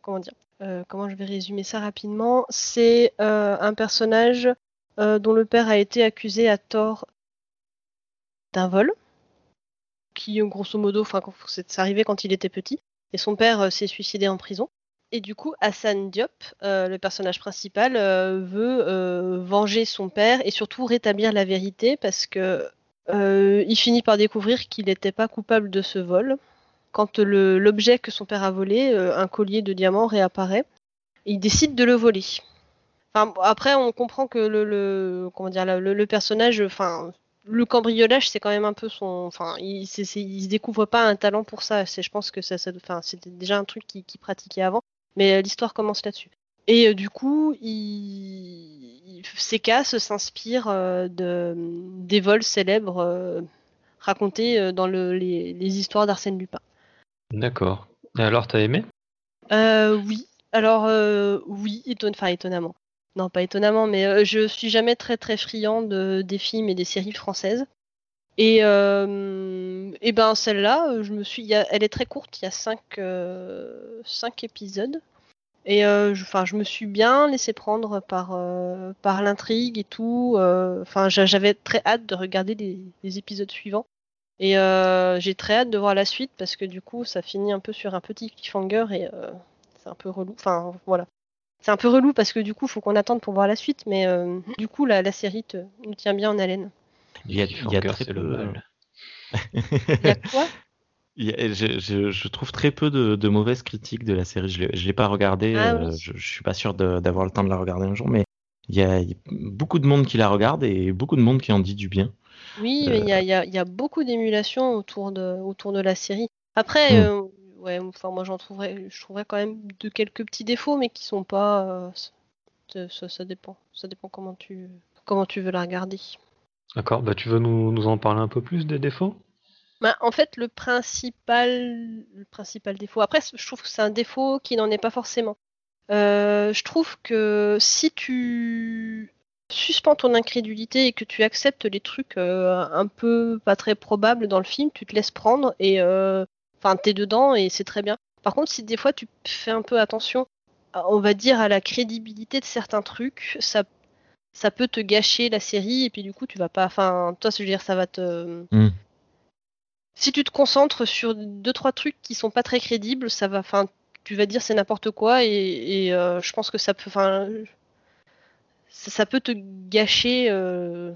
B: comment dire comment je vais résumer ça rapidement? C'est un personnage dont le père a été accusé à tort d'un vol qui grosso modo, enfin c'est arrivé quand il était petit, et son père euh, s'est suicidé en prison. Et du coup, Hassan Diop, euh, le personnage principal, euh, veut euh, venger son père et surtout rétablir la vérité parce que euh, il finit par découvrir qu'il n'était pas coupable de ce vol. Quand l'objet que son père a volé, euh, un collier de diamants, réapparaît, il décide de le voler. Après, on comprend que le, comment dire, le personnage, enfin, le cambriolage, c'est quand même un peu son. Enfin, il, c'est- c'est- il se découvre pas un talent pour ça. C'est, je pense que ça, ça enfin, c'était déjà un truc qu'il, pratiquait avant. Mais euh, l'histoire commence là-dessus. Et euh, du coup, il, il- Seka se s'inspire euh, de, des vols célèbres euh, racontées dans le, les, les histoires d'Arsène Lupin.
A: D'accord. Et alors, t'as aimé?
B: Oui. Alors, oui, éton- enfin, étonnamment. Non, pas étonnamment, mais euh, je suis jamais très très friand de, des films et des séries françaises. Et, euh, et ben celle-là, euh, je me suis, elle est très courte, il y a cinq, euh, cinq épisodes. Et euh, je, me suis bien laissé prendre par, euh, par l'intrigue et tout. euh, Enfin, j'a- j'avais très hâte de regarder les, les épisodes suivants. Et euh, j'ai très hâte de voir la suite parce que du coup, ça finit un peu sur un petit cliffhanger et euh, c'est un peu relou. Enfin, voilà. C'est un peu relou parce que du coup, faut qu'on attende pour voir la suite. Mais euh, du coup, la, la série te, nous tient bien en haleine.
C: Il y a, il y a très
A: c'est
C: peu.
A: mal.
B: Il y a quoi?
C: Il y a- je, je- je trouve très peu de, de mauvaises critiques de la série. Je ne l'ai pas regardée.
B: Ah
C: euh,
B: oui.
C: je, je suis pas sûr d'avoir le temps de la regarder un jour, mais il y, a, il y a beaucoup de monde qui la regarde et beaucoup de monde qui en dit du bien.
B: Oui, mais il y a, il y a- il y a beaucoup d'émulation autour de, autour de la série. Après,
C: Mm.
B: euh, ouais, enfin, moi j'en trouverais, je trouverais quand même de quelques petits défauts, mais qui sont pas. euh, ça, ça- ça dépend. Ça dépend comment tu, comment tu veux la regarder.
A: D'accord, bah tu veux nous, nous en parler un peu plus des défauts?
B: Bah, en fait, le principal, le principal défaut. Après, je trouve que c'est un défaut qui n'en est pas forcément. Euh, je trouve que si tu suspends ton incrédulité et que tu acceptes les trucs euh, un peu pas très probables dans le film, tu te laisses prendre et euh, enfin t'es dedans et c'est très bien. Par contre, si des fois tu fais un peu attention, on va dire à la crédibilité de certains trucs, ça ça peut te gâcher la série et puis du coup tu vas pas. Enfin, toi, je veux dire, ça va te
C: Mm.
B: si tu te concentres sur deux trois trucs qui sont pas très crédibles, ça va, enfin, tu vas dire c'est n'importe quoi et, et, euh, je pense que ça peut, enfin, ça, ça peut te gâcher euh,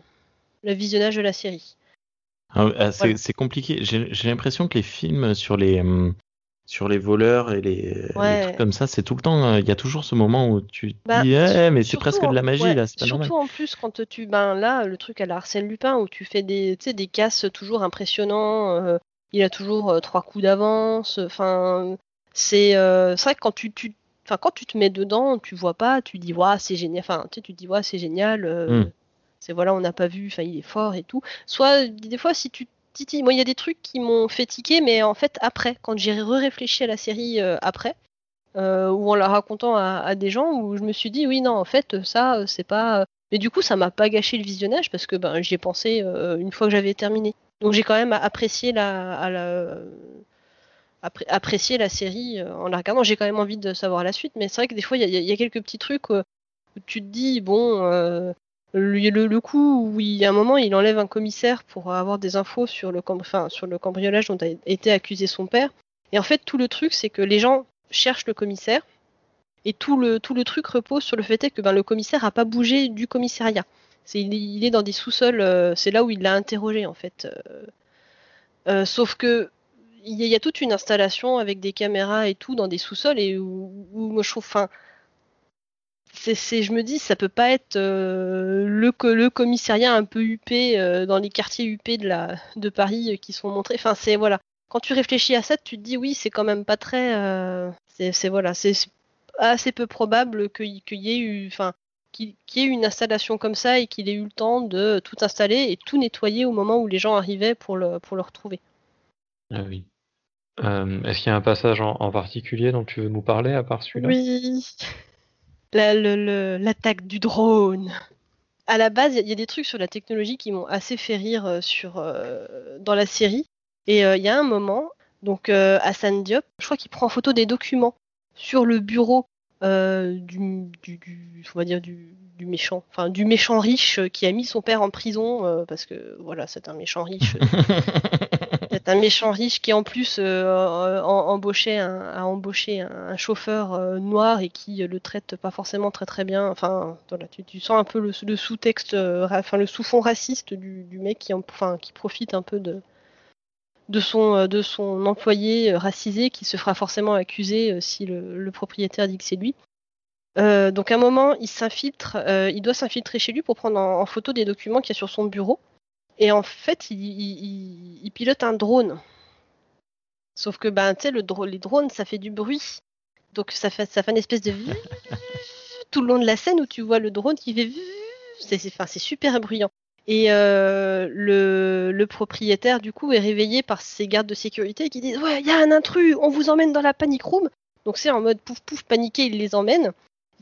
B: le visionnage de la série.
C: Ah, ah, c'est compliqué. J'ai l'impression que les films sur les, hum, sur les voleurs et les, trucs comme ça, c'est tout le temps. euh, Il y a toujours ce moment où tu te
B: Bah,
C: dis, eh, mais c'est presque de la magie
B: ouais,
C: là, c'est pas normal.
B: Surtout en plus quand tu, ben là, le truc à la Arsène Lupin où tu fais des, des casses toujours impressionnants. euh, il a toujours euh, trois coups d'avance. Enfin, c'est, euh, c'est vrai que quand tu, tu, enfin, quand tu te mets dedans, tu vois pas, tu dis, waouh, c'est génial. Enfin, tu sais, tu dis, waouh, c'est génial. euh,
C: Mm.
B: C'est voilà, on n'a pas vu. Enfin, il est fort et tout. Soit des fois, si tu titilles, moi, il y a des trucs qui m'ont fait tiquer, mais en fait, après, quand j'ai réfléchi à la série euh, après euh, ou en la racontant à, des gens où je me suis dit oui non en fait ça euh, c'est pas mais du coup ça m'a pas gâché le visionnage parce que ben j'y ai pensé une fois que j'avais terminé donc j'ai quand même apprécié la, à la série en la regardant j'ai quand même envie de savoir la suite mais c'est vrai que des fois il y, a- quelques petits trucs où tu te dis bon le, le, coup où il y a un moment il enlève un commissaire pour avoir des infos sur le, enfin, sur le cambriolage dont a été accusé son père et en fait tout le truc c'est que les gens cherche le commissaire. Et tout le, tout le truc repose sur le fait que ben, le commissaire n'a pas bougé du commissariat. Est, il est dans des sous-sols, euh, c'est là où il l'a interrogé en fait. Euh, euh, sauf que il y, a- toute une installation avec des caméras et tout dans des sous-sols et où, où je trouve, c'est, je me dis ça peut pas être euh, le, le commissariat un peu huppé euh, dans les quartiers huppés de, la, de Paris euh, qui sont montrés. Enfin c'est voilà, quand tu réfléchis à ça, tu te dis oui, c'est quand même pas très. c'est voilà, c'est assez peu probable qu'il y ait eu, enfin, qu'il y ait eu une installation comme ça et qu'il ait eu le temps de tout installer et tout nettoyer au moment où les gens arrivaient pour le pour le retrouver.
A: Ah oui. Est-ce qu'il y a un passage en, en particulier dont tu veux nous parler à part celui-là?
B: Oui. La- L'attaque du drone. À la base, il y, a- des trucs sur la technologie qui m'ont assez fait rire euh, sur, euh, dans la série. Et euh, il y a un moment, donc Hassan Diop, je crois qu'il prend en photo des documents sur le bureau du, du, du- on va dire du, du méchant, enfin du méchant riche qui a mis son père en prison parce que voilà, c'est un méchant riche. C'est un méchant riche qui en plus euh, euh, a embauché un, chauffeur euh, noir et qui le traite pas forcément très très bien. Enfin, tu, sens un peu le, sous-texte, enfin le sous-fond raciste du, mec qui, en- enfin, qui profite un peu de son employé racisé qui se fera forcément accuser si le, propriétaire dit que c'est lui. Donc à un moment, il s'infiltre, il doit s'infiltrer chez lui pour prendre en, en photo des documents qu'il y a sur son bureau. Et en fait, il, il- il- il pilote un drone. Sauf que ben, le dro- les drones, ça fait du bruit. Donc ça fait, une espèce de tout le long de la scène où tu vois le drone qui fait c'est super bruyant. Et le, le propriétaire, du coup, est réveillé par ses gardes de sécurité qui disent Ouais, il y a un intrus, on vous emmène dans la panic room. Donc c'est en mode pouf pouf paniqué, il les emmène.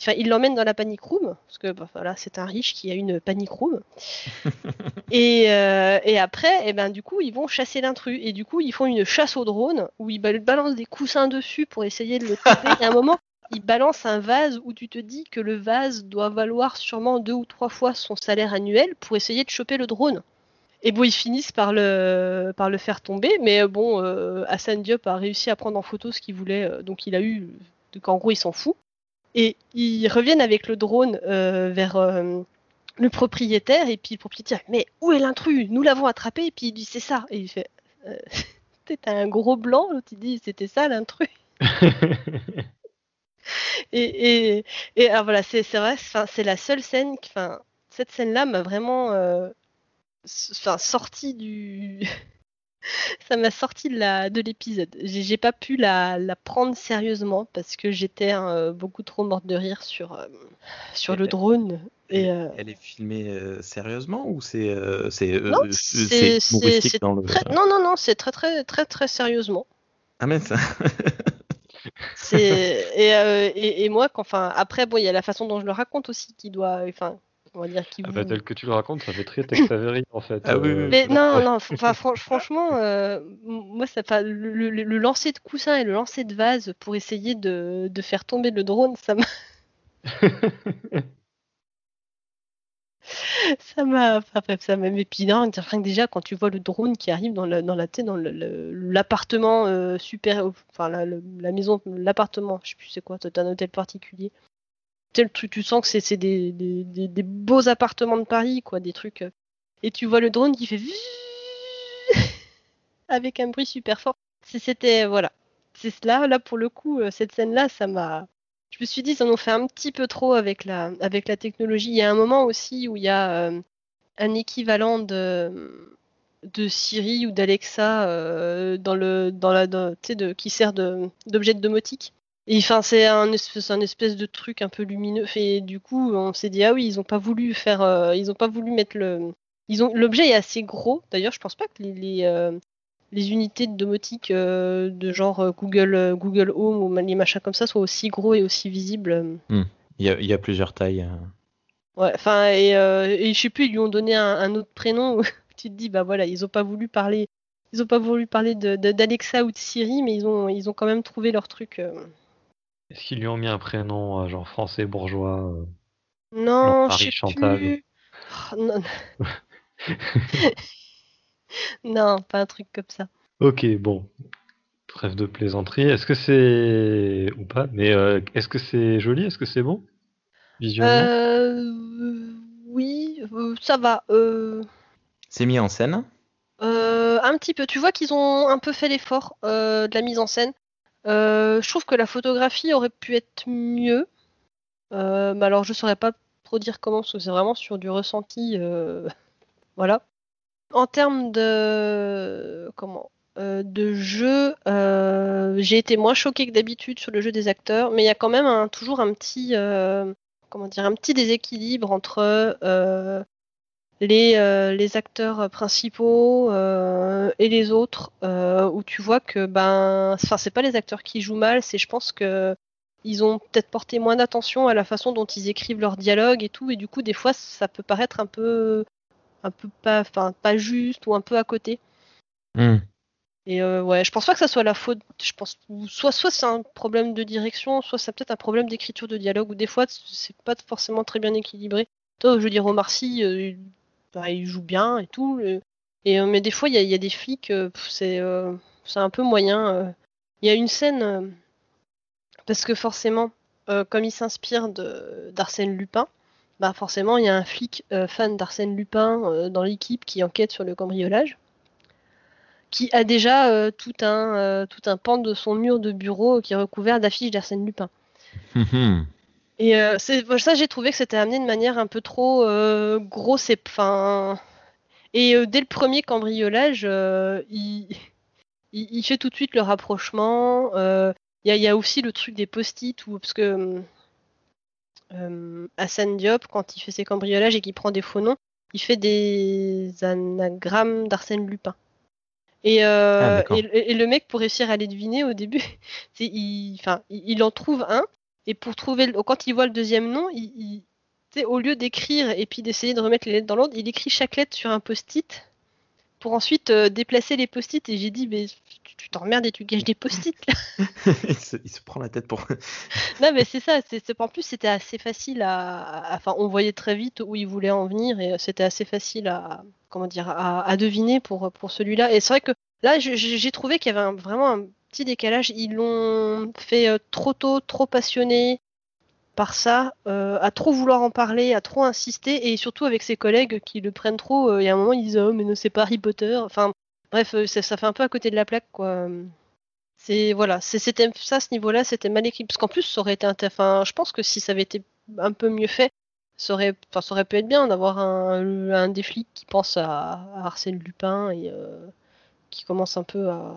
B: Enfin, il l'emmène dans la panic room, parce que bah, voilà, c'est un riche qui a une panic room. et, euh, et après, eh ben, du coup, ils vont chasser l'intrus. Et du coup, ils font une chasse au drone, où ils ba- balancent des coussins dessus pour essayer de le taper. et à un moment, ils balancent un vase où tu te dis que le vase doit valoir sûrement deux ou trois fois son salaire annuel pour essayer de choper le drone. Et bon, ils finissent par le, par le faire tomber, mais euh, bon, euh, Hassan Diop a réussi à prendre en photo ce qu'il voulait, euh, donc il a eu, donc en gros, il s'en fout. Et ils reviennent avec le drone euh, vers euh, le propriétaire, et puis le propriétaire, mais où est l'intrus? Nous l'avons attrapé, et puis il dit, c'est ça. Et il fait, euh, un gros blanc, l'autre il dit, c'était ça l'intrus. Et, et, et alors voilà, c'est vrai, c'est la seule scène, enfin, cette scène-là m'a vraiment euh, enfin, du. Ça m'a sorti de la de l'épisode. J'ai j'ai pas pu la, la prendre sérieusement parce que j'étais euh, beaucoup trop morte de rire sur, euh, sur le drone. Et, euh,
C: Elle est filmée sérieusement ou c'est c'est
B: Non, c'est-
C: c'est
B: c'est-
C: humoristique
B: c'est
C: dans le
B: très- non, non, non, c'est très, très, très, très sérieusement.
C: Ah mais ça
B: C'est et, et, et moi, enfin, après, bon, il y a la façon dont je le raconte aussi qui doit, enfin, on va dire qui
A: Ah bah, tel que tu le racontes, ça fait très Tex Avery en fait.
C: Ah oui, oui, oui.
B: Mais
A: c'est-
B: non, non, f- enfin, fran- franchement, euh, moi, ça, le, le- le lancer de coussin et le lancer de vase pour essayer de, de faire tomber le drone, ça m'a. Ça m'a, enfin, bref, ça m'a rien que déjà quand tu vois le drone qui arrive dans la, dans la, dans l'appartement euh, super, enfin la maison, l'appartement, je sais plus c'est quoi, t'as un hôtel particulier. Tu sens que c'est des, des, beaux appartements de Paris, quoi, des trucs. euh, Et tu vois le drone qui fait avec un bruit super fort. C'était voilà, c'est là, là pour le coup, euh, cette scène-là, ça m'a. Je me suis dit, ça en fait un petit peu trop avec la, avec la technologie. Il y a un moment aussi où il y a euh, un équivalent de, de Siri ou d'Alexa dans le, dans la, de, qui sert d'objet de domotique. Enfin, c'est un espèce, un espèce de truc un peu lumineux. Et du coup, on s'est dit, ah oui, ils ont pas voulu faire, euh, ils ont pas voulu mettre le, ils ont, l'objet est assez gros. D'ailleurs, je pense pas que les, les, euh, les unités de domotique euh, de genre Google, Google Home ou les machins comme ça soient aussi gros et aussi visibles. euh.
C: il y a, il y a plusieurs tailles.
B: Ouais, enfin, et, et je sais plus, ils lui ont donné un, un autre prénom où tu te dis, bah voilà, ils ont pas voulu parler, ils ont pas voulu parler de, de- d'Alexa ou de Siri, mais ils ont, ils ont quand même trouvé leur truc.
A: Est-ce qu'ils lui ont mis un prénom euh, genre français bourgeois euh,
B: Non,
A: Paris
B: je sais
A: Chantal.
B: plus. Oh, non. non, pas un truc comme ça.
A: Ok, bon. Trêve de plaisanterie. Est-ce que c'est. ou pas, mais euh, est-ce que c'est joli? Est-ce que c'est bon? Visuellement?
B: Euh, oui, euh, ça va. Euh,
C: C'est mis en scène?
B: Euh, un petit peu. Tu vois qu'ils ont un peu fait l'effort euh, de la mise en scène? Euh, je trouve que la photographie aurait pu être mieux. Euh, alors, je saurais pas trop dire comment, parce que c'est vraiment sur du ressenti. euh, voilà. En termes de comment de jeu, j'ai été moins choquée que d'habitude sur le jeu des acteurs, mais il y a quand même toujours un petit comment dire un petit déséquilibre entre les, euh, les acteurs principaux euh, et les autres, euh, où tu vois que ben, enfin c'est pas les acteurs qui jouent mal, c'est je pense que ils ont peut-être porté moins d'attention à la façon dont ils écrivent leurs dialogues et tout, et du coup des fois ça peut paraître un peu, un peu pas, enfin pas juste ou un peu à côté.
C: Hmm.
B: Et euh, ouais, je pense pas que ça soit la faute. Je pense soit soit c'est un problème de direction, soit c'est peut-être un problème d'écriture de dialogue, ou des fois c'est pas forcément très bien équilibré. Toi, je veux dire, Omar Sy, euh, bah, il joue bien et tout. euh, mais des fois, il y, a- des flics, euh, euh, c'est un peu moyen. Il y a une scène parce que forcément, comme il s'inspire d'Arsène Lupin, bah forcément, il y a un flic fan d'Arsène Lupin dans l'équipe qui enquête sur le cambriolage qui a déjà tout, un, tout un pan de son mur de bureau qui est recouvert d'affiches d'Arsène Lupin.
C: Mhm.
B: Et euh, ça, j'ai trouvé que c'était amené de manière un peu trop euh, grosse et fin. Et euh, dès le premier cambriolage, euh, il, il, il fait tout de suite le rapprochement. Il y, a, il y a aussi le truc des post-it parce que Hassan Diop, quand il fait ses cambriolages et qu'il prend des faux noms, il fait des anagrammes d'Arsène Lupin. Et,
C: Ah, d'accord.
B: et, et le mec, pour réussir à les deviner au début, il en trouve un, et pour trouver, quand il voit le deuxième nom, il, il- au lieu d'écrire et puis d'essayer de remettre les lettres dans l'ordre, il écrit chaque lettre sur un post-it pour ensuite euh, déplacer les post-it. Et j'ai dit, mais tu t'emmerdes et tu gâches des post-it là.
C: il, se, il se prend la tête pour.
B: Non, mais c'est ça. c'est- en plus, c'était assez facile à, à- Enfin, on voyait très vite où il voulait en venir et c'était assez facile à. Comment dire À, à deviner pour, pour celui-là. Et c'est vrai que là, j'ai trouvé qu'il y avait un- vraiment un petit décalage. Ils l'ont fait euh, trop tôt, trop passionné par ça, euh, à trop vouloir en parler, à trop insister, et surtout avec ses collègues qui le prennent trop. Il y a un moment, ils disent Oh, mais non, c'est pas Harry Potter. Enfin, bref, euh, ça, fait un peu à côté de la plaque, quoi. C'est voilà, c'était ça ce niveau-là, c'était mal écrit. Parce qu'en plus, ça aurait été inté- enfin, je pense que si ça avait été un peu mieux fait, ça aurait, pu être bien d'avoir un, un des flics qui pense à, Arsène Lupin et qui commence un peu à,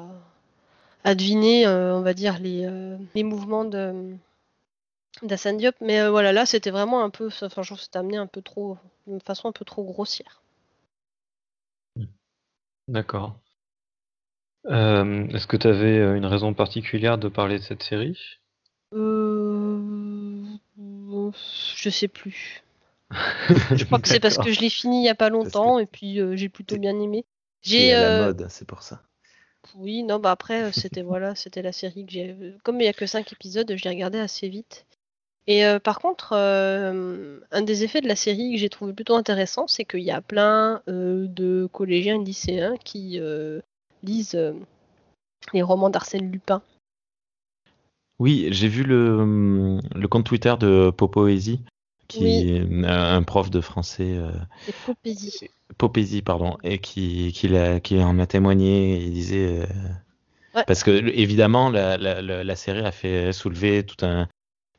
B: à deviner, euh, on va dire, les, euh, les mouvements de d'Assane Diop. Mais euh, voilà, là, c'était vraiment un peu, enfin, je trouve que c'était amené un peu trop, d'une façon un peu trop grossière.
A: D'accord. Euh, Est-ce que tu avais une raison particulière de parler de cette série?
B: Euh... Je sais plus. Je crois que c'est parce que je l'ai fini il y a pas longtemps et puis euh, j'ai plutôt bien aimé.
C: C'est
B: J'ai
C: la mode, c'est pour ça.
B: Oui non bah après euh, c'était voilà c'était la série que j'ai euh, comme il y a que cinq épisodes je l'ai regardé assez vite. Et euh, par contre un des effets de la série que j'ai trouvé plutôt intéressant c'est qu'il y a plein de collégiens et lycéens qui lisent les romans d'Arsène Lupin.
C: Oui, j'ai vu le, le compte Twitter de Popoésie, qui
B: Oui.
C: est un prof de français, euh.
B: Popésie,
C: pardon, et qui, qui, l'a- qui en a témoigné. Il disait. euh,
B: Ouais.
C: Parce que, évidemment, la, la, la, la série a fait soulever tout un,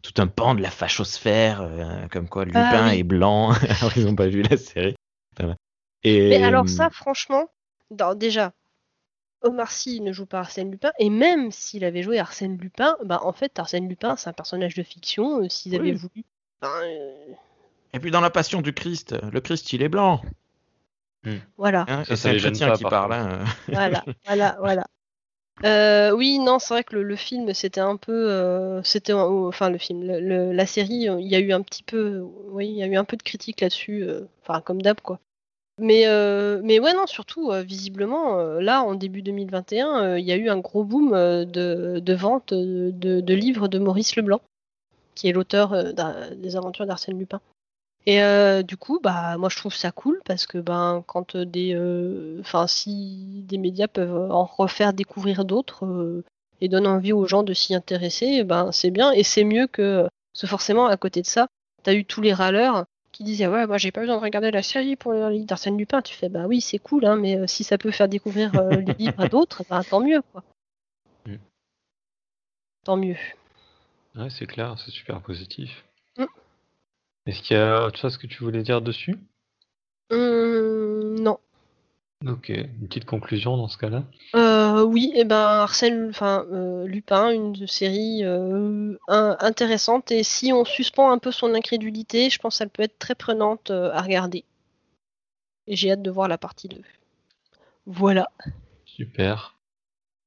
C: tout un pan de la fachosphère, euh, comme quoi Lupin
B: Ah oui.
C: est blanc. Alors, ils n'ont pas vu la série. Et,
B: Mais alors ça, franchement, déjà, Omar Sy ne joue pas Arsène Lupin, et même s'il avait joué Arsène Lupin, bah en fait, Arsène Lupin, c'est un personnage de fiction, euh, s'ils avaient voulu. Ben, euh,
C: Et puis, dans la Passion du Christ, le Christ, il est blanc.
B: voilà,
C: Hein,
A: Ça,
C: c'est un chrétien qui
A: par
C: parle. hein.
B: voilà, voilà, voilà. Euh, oui, non, c'est vrai que le, le film, c'était un peu, euh, c'était, euh, enfin le film, le- le- la série, il y a eu un petit peu, oui, il y a eu un peu de critique là-dessus, euh, enfin comme d'hab quoi. Mais, euh, mais ouais, non, surtout, euh, visiblement, euh, là, en début 2021, euh, il y a eu un gros boom euh, de, de vente de, de livres de Maurice Leblanc, qui est l'auteur euh, des aventures d'Arsène Lupin. Et euh, du coup, bah, moi, je trouve ça cool parce que, ben, quand euh, des, euh, si des médias peuvent en refaire découvrir d'autres euh, et donnent envie aux gens de s'y intéresser, ben, c'est bien et c'est mieux que, parce que forcément, à côté de ça, t'as eu tous les râleurs qui disaient ouais moi j'ai pas besoin de regarder la série pour les livres d'Arsène Lupin tu fais bah oui c'est cool hein, mais si ça peut faire découvrir les livres à d'autres bah, tant mieux quoi
A: Mm.
B: tant mieux
A: Ouais, c'est clair, c'est super positif.
B: Mm.
A: Est-ce qu'il y a autre chose que tu voulais dire dessus?
B: Hum, non
A: Ok, une petite conclusion dans ce cas-là?
B: Euh, oui, et ben Arsène, enfin euh, Lupin, une série euh, un- intéressante et si on suspend un peu son incrédulité, je pense qu'elle peut être très prenante euh, à regarder. Et j'ai hâte de voir la partie 2. Voilà.
A: Super.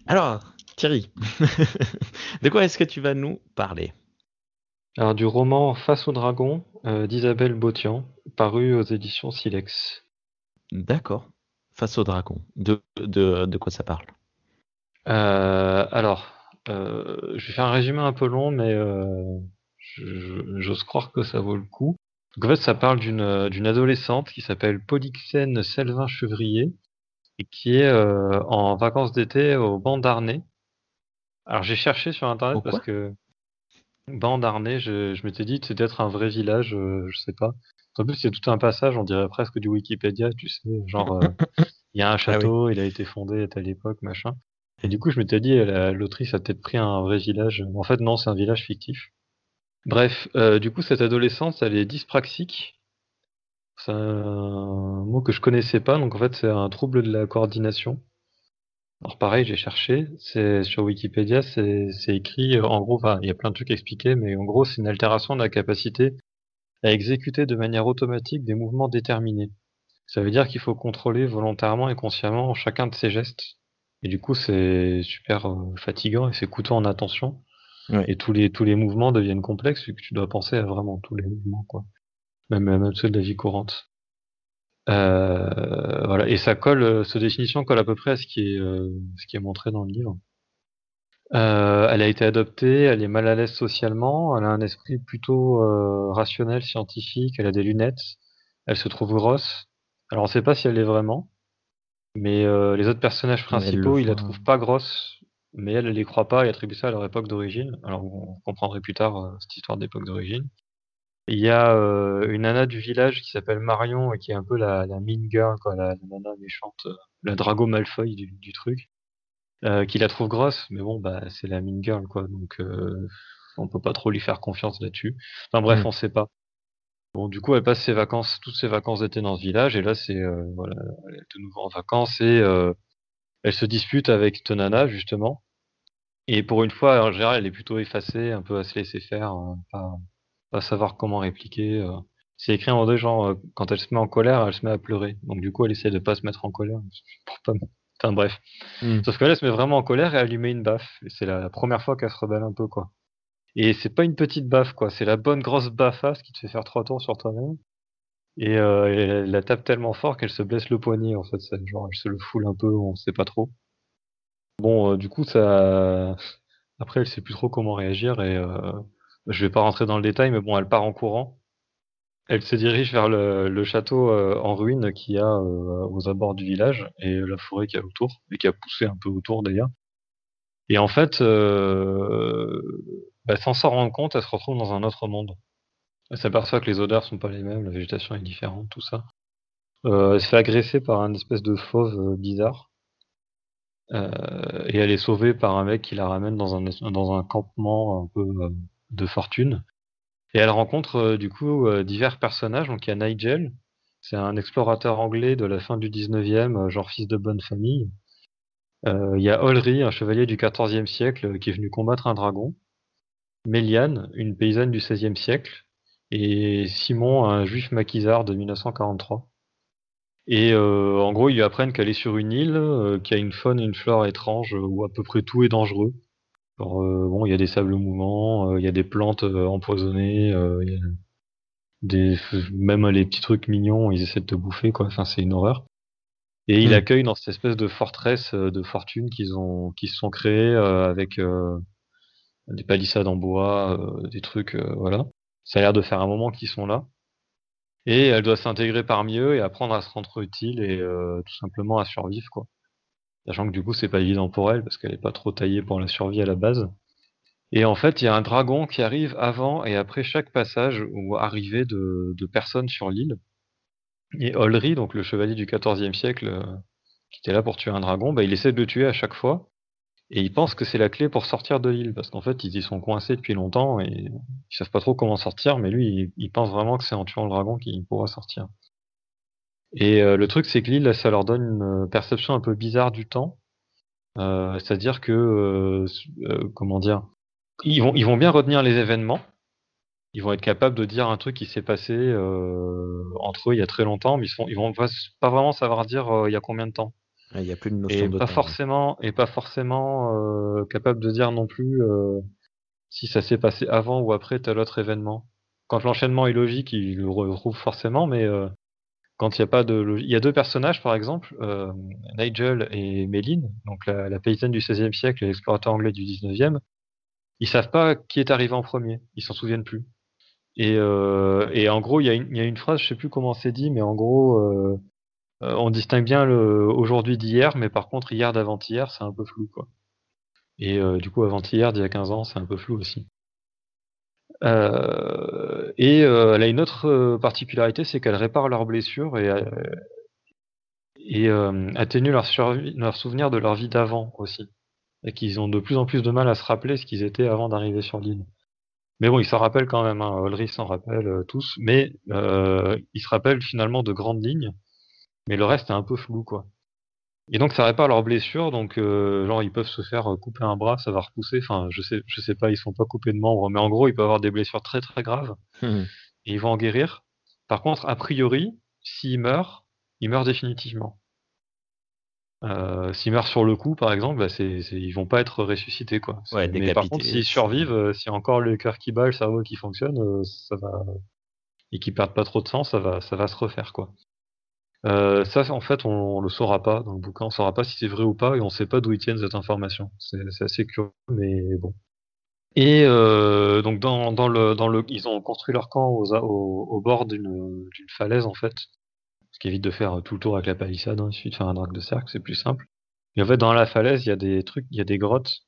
C: Alors, Thierry, de quoi est-ce que tu vas nous parler?
A: Alors du roman Face au dragon euh, d'Isabelle Botian, paru aux éditions Silex.
C: D'accord. Face au dragon. De, de, de quoi ça parle?
A: Euh, alors, euh, je vais faire un résumé un peu long, mais j'ose croire que ça vaut le coup. Donc, en fait, ça parle d'une d'une adolescente qui s'appelle Polyxène Selvin Chevrier et qui est euh, en vacances d'été au banc d'Arnay. Alors, j'ai cherché sur internet parce que banc d'Arnay, je, je m'étais dit que c'était être un vrai village, euh, je sais pas. En plus, il y a tout un passage, on dirait presque du Wikipédia, tu sais, genre euh, il y a un château, il a été fondé à telle époque, machin. Et du coup, je m'étais dit, la- l'autrice a peut-être pris un vrai village. En fait, non, c'est un village fictif. Bref, euh, du coup, cette adolescente, elle est dyspraxique. C'est un mot que je connaissais pas, donc en fait, c'est un trouble de la coordination. Alors pareil, j'ai cherché, c'est sur Wikipédia, c'est écrit, euh, en gros, enfin, il y a plein de trucs expliqués, mais en gros, c'est une altération de la capacité à exécuter de manière automatique des mouvements déterminés. Ça veut dire qu'il faut contrôler volontairement et consciemment chacun de ses gestes. Et du coup, c'est super euh, fatigant et c'est coûteux en attention.
C: Ouais.
A: Et tous les, tous les mouvements deviennent complexes vu que tu dois penser à vraiment tous les mouvements, quoi. Même, même ceux de la vie courante. Euh, voilà. Et ça colle, euh, cette définition colle à peu près à ce qui est, euh, ce qui est montré dans le livre. Euh, elle a été adoptée, elle est mal à l'aise socialement, elle a un esprit plutôt rationnel, scientifique, elle a des lunettes, elle se trouve grosse. Alors on sait pas si elle l'est vraiment, mais les autres personnages principaux, ils la trouvent pas grosse, mais elle, elle les croit pas et attribue ça à leur époque d'origine. Alors on comprendrait plus tard cette histoire d'époque d'origine. Il y a euh, une nana du village qui s'appelle Marion et qui est un peu la, la mean girl, quoi, la, la nana méchante, euh, la Drago Malfoy du, du truc, euh, qui la trouve grosse, mais bon, bah c'est la mean girl, quoi, donc euh, on peut pas trop lui faire confiance là-dessus. Enfin bref,
C: Mm.
A: on sait pas. Bon, du coup, elle passe ses vacances, toutes ses vacances d'été dans ce village, et là, c'est euh, voilà, elle est de nouveau en vacances et euh, elle se dispute avec Tonana justement. Et pour une fois, en général, elle est plutôt effacée, un peu à se laisser faire, hein, pas, pas savoir comment répliquer. euh. C'est écrit en deux genre, euh, quand elle se met en colère, elle se met à pleurer. Donc du coup, elle essaie de pas se mettre en colère. Pour pas... Enfin bref.
C: Mm.
A: Sauf que là, elle se met vraiment en colère et elle lui met une baffe. Et c'est la, première fois qu'elle se rebelle un peu, quoi. Et c'est pas une petite baffe, quoi. C'est la bonne grosse baffasse qui te fait faire trois tours sur toi-même. Et, euh, elle la tape tellement fort qu'elle se blesse le poignet, en fait. Ça, genre, elle se le foule un peu, on sait pas trop. Bon, euh, du coup, ça. Après, elle sait plus trop comment réagir et euh, je vais pas rentrer dans le détail, mais bon, elle part en courant. Elle se dirige vers le, château euh, en ruine qu'il y a euh, aux abords du village et la forêt qu'il y a autour, et qui a poussé un peu autour d'ailleurs. Et en fait, euh, bah, sans s'en rendre compte, elle se retrouve dans un autre monde. Elle s'aperçoit que les odeurs sont pas les mêmes, la végétation est différente, tout ça. Euh, elle se fait agresser par un espèce de fauve bizarre. Et elle est sauvée par un mec qui la ramène dans un, campement un peu de fortune. Et elle rencontre euh, du coup euh, divers personnages. Donc il y a Nigel, c'est un explorateur anglais de la fin du 19e, euh, genre fils de bonne famille. Il y a Olry, un chevalier du 14e siècle qui est venu combattre un dragon. Méliane, une paysanne du 16e siècle. Et Simon, un juif maquisard de 1943. Et en gros, ils lui apprennent qu'elle est sur une île, euh, qu'il y a une faune et une flore étranges, où à peu près tout est dangereux. Genre, euh, bon, il y a des sables mouvants, euh, il y a des plantes euh, empoisonnées, il y a des, même les petits trucs mignons, ils essaient de te bouffer, quoi. Enfin, c'est une horreur. Et il
C: Mm.
A: accueille dans cette espèce de forteresse de fortune qu'ils ont, qui se sont créés avec des palissades en bois, des trucs, voilà. Ça a l'air de faire un moment qu'ils sont là. Et elle doit s'intégrer parmi eux et apprendre à se rendre utile et tout simplement à survivre, quoi. Sachant que du coup, c'est pas évident pour elle parce qu'elle est pas trop taillée pour la survie à la base. Et en fait, il y a un dragon qui arrive avant et après chaque passage ou arrivée de, personnes sur l'île. Et Olry, donc le chevalier du XIVe siècle, euh, qui était là pour tuer un dragon, bah, il essaie de le tuer à chaque fois. Et il pense que c'est la clé pour sortir de l'île, parce qu'en fait, ils y sont coincés depuis longtemps et ils savent pas trop comment sortir, mais lui, il pense vraiment que c'est en tuant le dragon qu'il pourra sortir. Et euh, le truc, c'est que l'île, ça leur donne une euh, perception un peu bizarre du temps. Euh, C'est-à-dire que, euh, euh, comment dire, ils vont, ils vont bien retenir les événements. Ils vont être capables de dire un truc qui s'est passé euh, entre eux il y a très longtemps, mais ils, sont, ils vont pas, pas vraiment savoir dire euh, il y a combien de temps.
C: Il n'y a plus de notion
A: Et
C: de
A: pas
C: temps.
A: forcément, et pas forcément euh, capable de dire non plus euh, si ça s'est passé avant ou après tel autre événement. Quand l'enchaînement est logique, ils le retrouvent forcément, mais euh, quand il n'y a pas de. Il y a deux personnages, par exemple, euh, Nigel et Méline, donc la, paysanne du XVIe siècle et l'explorateur anglais du XIXe, ils savent pas qui est arrivé en premier, ils s'en souviennent plus. Et, euh, et en gros, il y, a une- y phrase, je sais plus comment c'est dit, mais en gros, euh, on distingue bien le aujourd'hui d'hier, mais par contre, hier d'avant-hier, c'est un peu flou, quoi. Et du coup, avant-hier, d'il y a 15 ans, c'est un peu flou aussi. Euh, et euh, elle a une autre euh, particularité, c'est qu'elle répare leurs blessures et, atténue leurs survi- leurs souvenirs de leur vie d'avant aussi. Et qu'ils ont de plus en plus de mal à se rappeler ce qu'ils étaient avant d'arriver sur l'île. Mais bon, ils s'en rappellent quand même, hein. S'en rappelle tous, mais ils se rappellent finalement de grandes lignes, mais le reste est un peu flou, quoi. Et donc ça répare leurs blessures, donc euh, genre ils peuvent se faire euh, couper un bras, ça va repousser, enfin je sais, je sais pas, ils sont pas coupés de membres, mais en gros ils peuvent avoir des blessures très très graves
C: Hmm.
A: et ils vont en guérir. Par contre, a priori, s'ils meurent, il meurt définitivement. Euh, s'ils meurent sur le coup, par exemple, bah c'est, ils vont pas être ressuscités, quoi.
C: Ouais,
A: mais par contre, s'ils survivent, euh, s'il y a encore le cœur qui bat, le cerveau qui fonctionne, ça va et qu'ils perdent pas trop de sang, ça va, ça va se refaire, quoi. Euh, ça, en fait, on, on le saura pas dans le bouquin, on saura pas si c'est vrai ou pas, et on sait pas d'où ils tiennent cette information. C'est, assez curieux, mais bon. Et euh, donc dans, dans le dans le ils ont construit leur camp aux, au, bord d'une d'une falaise en fait, ce qui évite de faire tout le tour avec la palissade. Hein. Il suffit de faire un drac de cercle, c'est plus simple. Et en fait dans la falaise il y a des trucs, il y a des grottes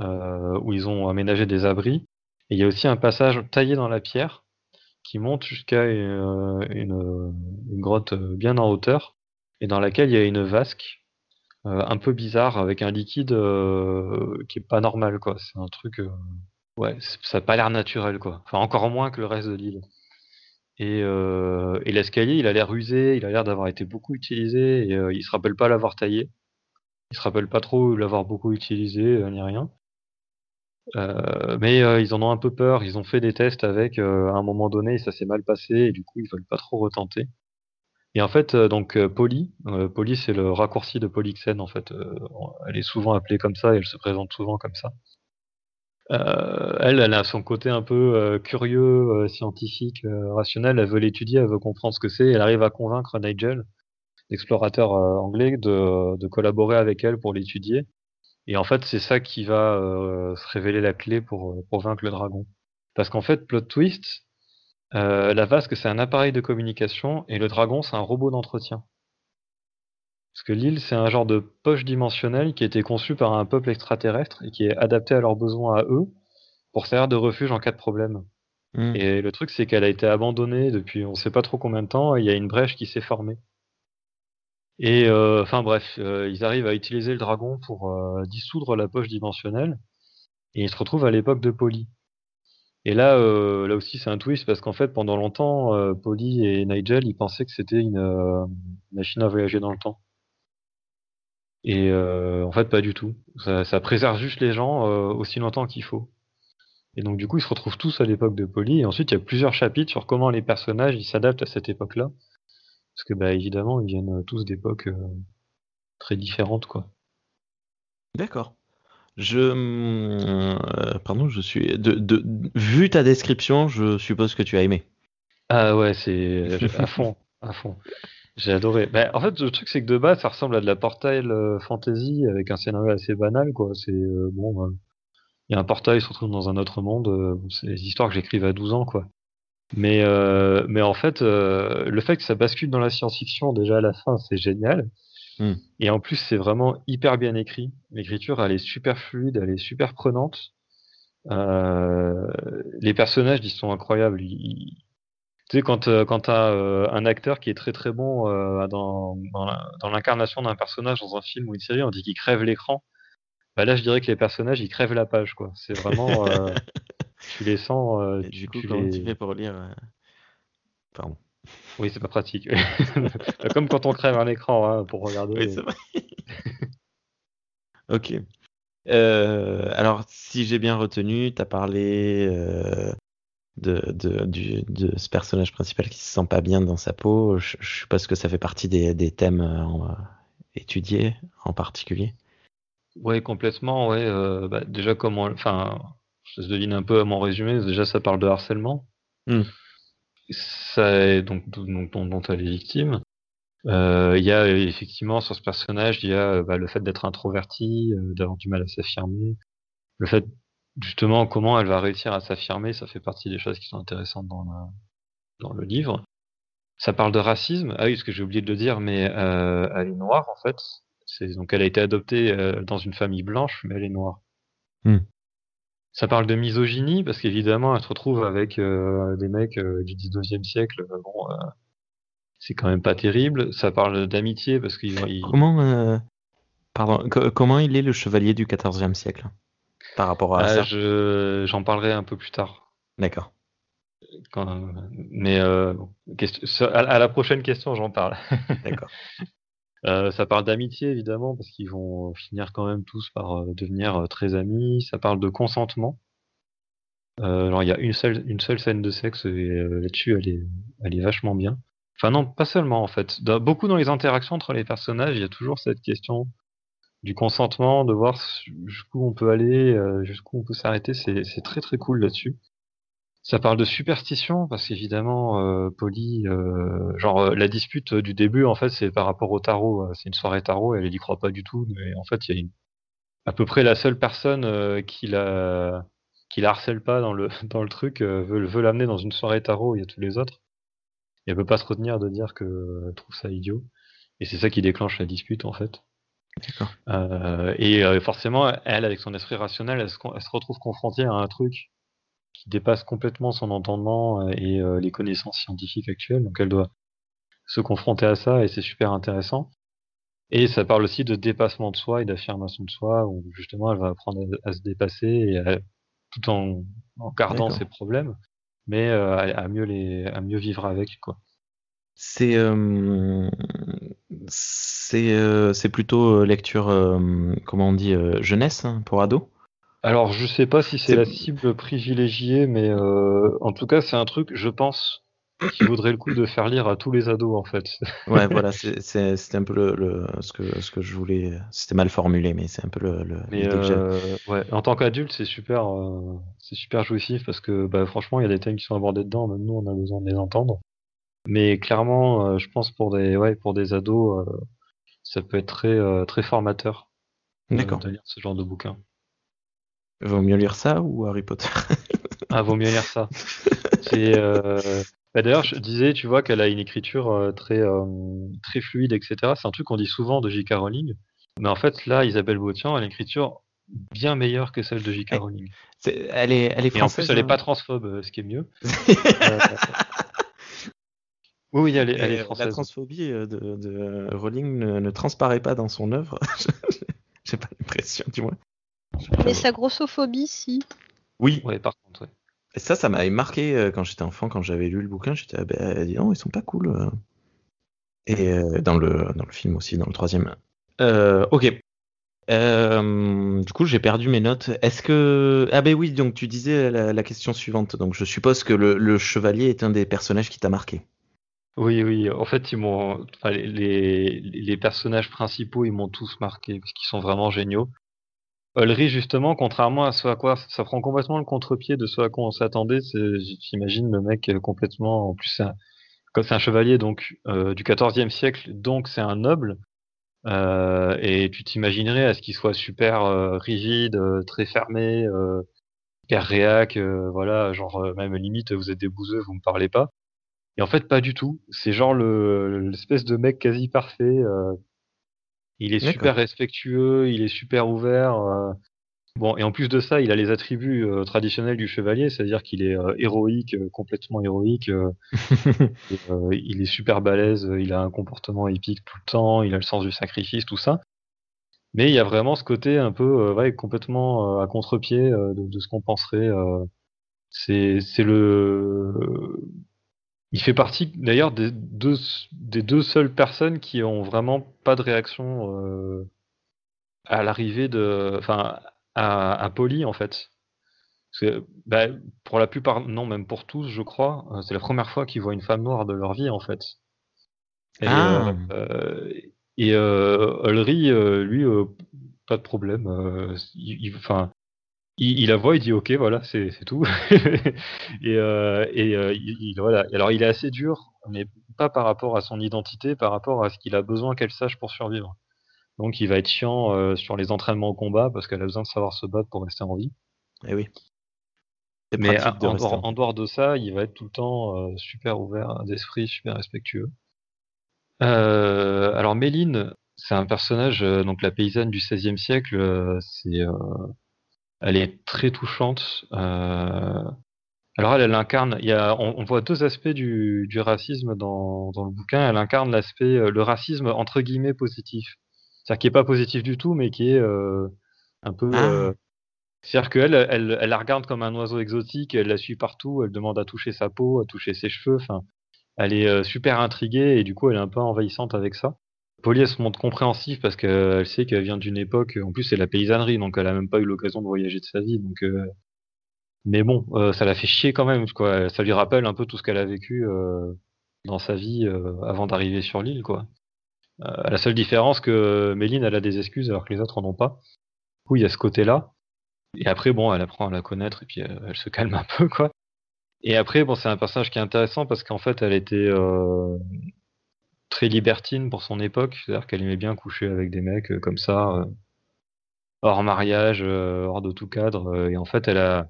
A: euh, où ils ont aménagé des abris. Et il y a aussi un passage taillé dans la pierre qui monte jusqu'à une, une grotte bien en hauteur et dans laquelle il y a une vasque euh, un peu bizarre avec un liquide euh, qui est pas normal quoi. C'est un truc euh, ouais, ça a pas l'air naturel quoi. Enfin encore moins que le reste de l'île. Et, euh, et l'escalier, il a l'air usé, il a l'air d'avoir été beaucoup utilisé et euh, il se rappelle pas l'avoir taillé. Il se rappelle pas trop l'avoir beaucoup utilisé euh, ni rien. Euh, mais euh, ils en ont un peu peur. Ils ont fait des tests avec euh, à un moment donné ça s'est mal passé et du coup ils veulent pas trop retenter. Et en fait, donc Polly, euh, Polly c'est le raccourci de Polyxène en fait. Elle est souvent appelée comme ça et elle se présente souvent comme ça. Elle, elle a son côté un peu curieux, scientifique, rationnel. Elle veut l'étudier, elle veut comprendre ce que c'est. Elle arrive à convaincre Nigel, l'explorateur anglais, de collaborer avec elle pour l'étudier. Et en fait, c'est ça qui va euh, se révéler la clé pour, euh, pour vaincre le dragon. Parce qu'en fait, plot twist, euh, la vasque c'est un appareil de communication et le dragon c'est un robot d'entretien. Parce que l'île c'est un genre de poche dimensionnelle qui a été conçu par un peuple extraterrestre et qui est adapté à leurs besoins à eux pour servir de refuge en cas de problème.
C: Hmm.
A: Et le truc c'est qu'elle a été abandonnée depuis on sait pas trop combien de temps et il y a une brèche qui s'est formée. Et euh, enfin bref, euh, ils arrivent à utiliser le dragon pour euh, dissoudre la poche dimensionnelle et ils se retrouvent à l'époque de Polly. Et là, là aussi, c'est un twist parce qu'en fait, pendant longtemps, Polly et Nigel, ils pensaient que c'était une machine à voyager dans le temps. Et en fait, pas du tout. Ça, ça préserve juste les gens aussi longtemps qu'il faut. Et donc, du coup, ils se retrouvent tous à l'époque de Polly. Et ensuite, il y a plusieurs chapitres sur comment les personnages ils s'adaptent à cette époque-là. Parce que, bah, évidemment, ils viennent tous d'époques euh, très différentes, quoi.
C: D'accord. Je, euh, pardon, je suis. De, de, vu ta description, je suppose que tu as aimé.
A: Ah ouais, c'est à fond, à fond. J'ai adoré. Bah, en fait, le truc, c'est que de base, ça ressemble à de la portail euh, fantasy avec un scénario assez banal, quoi. C'est euh, bon, euh, il y a un portail, il se retrouve dans un autre monde. euh, c'est des histoires que j'écrivais à 12 ans, quoi. Mais, euh, mais en fait, euh, le fait que ça bascule dans la science-fiction déjà à la fin, c'est génial.
C: Hmm.
A: Et en plus, c'est vraiment hyper bien écrit. L'écriture, elle est super fluide, elle est super prenante. Euh, les personnages, ils sont incroyables. Ils- tu sais, quand, euh, quand t'as euh, un acteur qui est très très bon euh, dans, dans l'incarnation d'un personnage dans un film ou une série, on dit qu'il crève l'écran. Bah là, je dirais que les personnages, ils crèvent la page, quoi. C'est vraiment, euh, tu les sens, euh,
C: du coup,
A: tu
C: comment
A: les...
C: tu fais pour lire euh, Pardon.
A: Oui, c'est pas pratique. Comme quand on crève un écran hein, pour regarder.
C: Oui, c'est vrai. ok. Euh, alors, si j'ai bien retenu, tu as parlé euh, de, de, du- de ce personnage principal qui se sent pas bien dans sa peau. Je, je suppose que ça fait partie des, des thèmes euh, étudiés en particulier.
A: Ouais, complètement, ouais. euh, bah, déjà, comment, enfin, je devine un peu à mon résumé. Déjà, ça parle de harcèlement.
C: Hmm.
A: Ça est donc dont, dont, dont elle est victime. Euh, Il y a effectivement sur ce personnage, il y a bah, le fait d'être introverti, euh, d'avoir du mal à s'affirmer. Le fait, justement, comment elle va réussir à s'affirmer, ça fait partie des choses qui sont intéressantes dans, la- dans le livre. Ça parle de racisme. Ah oui, ce que j'ai oublié de le dire, mais euh, elle est noire en fait. Donc elle a été adoptée dans une famille blanche, mais elle est noire.
C: Hmm.
A: Ça parle de misogynie parce qu'évidemment elle se retrouve avec euh, des mecs euh, du 19e siècle. euh, Bon, euh, c'est quand même pas terrible. Ça parle d'amitié parce qu'ils ils-
C: Comment, pardon, co- comment il est le chevalier du XIVe siècle par rapport à
A: Ah,
C: ça?
A: je j'en parlerai un peu plus tard.
C: D'accord.
A: Mais bon, question- ça- à, à la prochaine question, j'en parle.
C: D'accord.
A: Euh, ça parle d'amitié évidemment parce qu'ils vont finir quand même tous par euh, devenir euh, très amis. Ça parle de consentement. Alors il y a une seule une seule scène de sexe et là-dessus elle est elle est vachement bien. Enfin non, pas seulement en fait. Beaucoup dans les interactions entre les personnages, il y a toujours cette question du consentement, de voir jusqu'où on peut aller, jusqu'où on peut s'arrêter. C'est très très cool là-dessus. Ça parle de superstition parce qu'évidemment, euh, Polly, euh, genre euh, la dispute du début en fait, c'est par rapport au tarot. euh, C'est une soirée tarot, elle y croit pas du tout, mais en fait, il y a une, à peu près la seule personne euh, qui la qui la harcèle pas dans le dans le truc veut veut l'amener dans une soirée tarot. Il y a tous les autres. Et elle peut pas se retenir de dire que trouve ça idiot. Et c'est ça qui déclenche la dispute en fait.
C: D'accord.
A: Euh, et euh, forcément, elle, avec son esprit rationnel, elle se, elle se retrouve confrontée à un truc qui dépasse complètement son entendement euh, et euh, les connaissances scientifiques actuelles. Donc elle doit se confronter à ça et c'est super intéressant. Et ça parle aussi de dépassement de soi et d'affirmation de soi, où justement elle va apprendre à, à se dépasser et à- tout en, en gardant ses problèmes, mais euh, à, à mieux les, à mieux vivre avec quoi.
C: C'est euh, c'est plutôt lecture, comment on dit, jeunesse hein, pour ados?
A: Alors, je sais pas si c'est la cible privilégiée, mais euh, en tout cas, c'est un truc, je pense, qui vaudrait le coup de faire lire à tous les ados, en fait.
C: Ouais, voilà, c'était un peu le, le- ce que ce que je voulais. C'était mal formulé, mais c'est un peu le. le
A: Mais euh, ouais, en tant qu'adulte, c'est super, euh, c'est super jouissif parce que, bah, franchement, il y a des thèmes qui sont abordés dedans, même nous, on a besoin de les entendre. Mais clairement, euh, je pense pour des, ouais, pour des ados, euh, ça peut être très, euh, très formateur
C: D'accord.
A: de lire ce genre de bouquin.
C: Vaut mieux lire ça ou Harry Potter
A: Ah, vaut mieux lire ça. C'est euh, bah, d'ailleurs, je disais, tu vois, qu'elle a une écriture euh, très euh, très fluide, etc. C'est un truc qu'on dit souvent de J.K. Rowling, mais en fait, là, Isabelle Botian a une écriture bien meilleure que celle de J.K. Rowling.
C: Elle est elle est
A: Et en
C: française.
A: plus, elle est
C: hein
A: pas transphobe, euh, ce qui est mieux. Euh, Oui, oui, elle est, elle est
C: La
A: française.
C: transphobie euh, de, de Rowling ne, ne transparaît pas dans son œuvre. J'ai pas l'impression, du moins.
B: Mais sa grossophobie, si.
C: Oui.
A: Ouais, par contre, ouais.
C: Et ça, ça m'avait marqué euh, quand j'étais enfant, quand j'avais lu le bouquin. J'étais, ah ben, dis donc, ils sont pas cool. euh. Et euh, dans le dans le film aussi, dans le troisième. Euh, ok. Euh, du coup, j'ai perdu mes notes. Est-ce que ah ben oui, donc tu disais la, la question suivante. Donc je suppose que le, le chevalier est un des personnages qui t'a marqué.
A: Oui, oui. En fait, ils m'ont, enfin, les, les personnages principaux, ils m'ont tous marqué parce qu'ils sont vraiment géniaux. Ulrich, justement, contrairement à ce à quoi ça prend complètement le contre-pied de ce à quoi on s'attendait, j'imagine le mec euh, complètement, en plus, un, comme c'est un chevalier donc euh, du XIVe siècle, donc c'est un noble. Euh, et tu t'imaginerais à ce qu'il soit super euh, rigide, euh, très fermé, euh, hyper réac, voilà, genre même limite vous êtes des bouseux, vous me parlez pas. Et en fait, pas du tout. C'est genre le l'espèce de mec quasi parfait. Il est super respectueux, il est super ouvert. euh. Bon, et en plus de ça, il a les attributs euh, traditionnels du chevalier, c'est-à-dire qu'il est euh, héroïque, complètement héroïque. et, il est super balèze, il a un comportement épique tout le temps, il a le sens du sacrifice, tout ça. Mais il y a vraiment ce côté un peu ouais, complètement à contre-pied de, de ce qu'on penserait. c'est c'est le il fait partie d'ailleurs des deux, des deux seules personnes qui ont vraiment pas de réaction euh, à l'arrivée de, enfin, à, à Polly en fait. Parce que, bah, pour la plupart, non, même pour tous, je crois, euh, c'est la première fois qu'ils voient une femme noire de leur vie en fait. Et,
C: Ah.
A: euh, et euh, lui, pas de problème. enfin, il, il la voit, il dit ok, voilà, c'est tout. et euh, et euh, il, il- voilà. Alors il est assez dur, mais pas par rapport à son identité, par rapport à ce qu'il a besoin qu'elle sache pour survivre. Donc il va être chiant euh, sur les entraînements au combat parce qu'elle a besoin de savoir se battre pour rester en vie.
C: Eh oui.
A: Mais
C: de
A: en, dehors, en dehors de ça, il va être tout le temps super ouvert d'esprit, super respectueux. Alors Méline, c'est un personnage, donc la paysanne du XVIe siècle, c'est, elle est très touchante. euh, alors elle, elle incarne, il y a, on, on voit deux aspects du, du racisme dans, dans le bouquin. Elle incarne l'aspect, euh, le racisme entre guillemets positif, c'est-à-dire qui est pas positif du tout, mais qui est euh, un peu.
C: Ah.
A: euh, c'est-à-dire qu'elle, elle, elle la regarde comme un oiseau exotique, elle la suit partout, elle demande à toucher sa peau, à toucher ses cheveux. Enfin, elle est super intriguée et du coup, elle est un peu envahissante avec ça. Polly, se montre compréhensive parce qu'elle sait qu'elle vient d'une époque. En plus, c'est la paysannerie, donc elle a même pas eu l'occasion de voyager de sa vie. Donc, euh, mais bon, euh, ça la fait chier quand même. Ça lui rappelle un peu tout ce qu'elle a vécu. euh, dans sa vie avant d'arriver sur l'île, quoi. La seule différence que Méline, elle a des excuses alors que les autres en ont pas. Du coup, il y a ce côté-là. Et après, bon, elle apprend à la connaître et puis elle, se calme un peu, quoi. Et après, bon, c'est un personnage qui est intéressant parce qu'en fait, elle était très libertine pour son époque, c'est-à-dire qu'elle aimait bien coucher avec des mecs euh, comme ça, euh, hors mariage, euh, hors de tout cadre. et en fait, elle a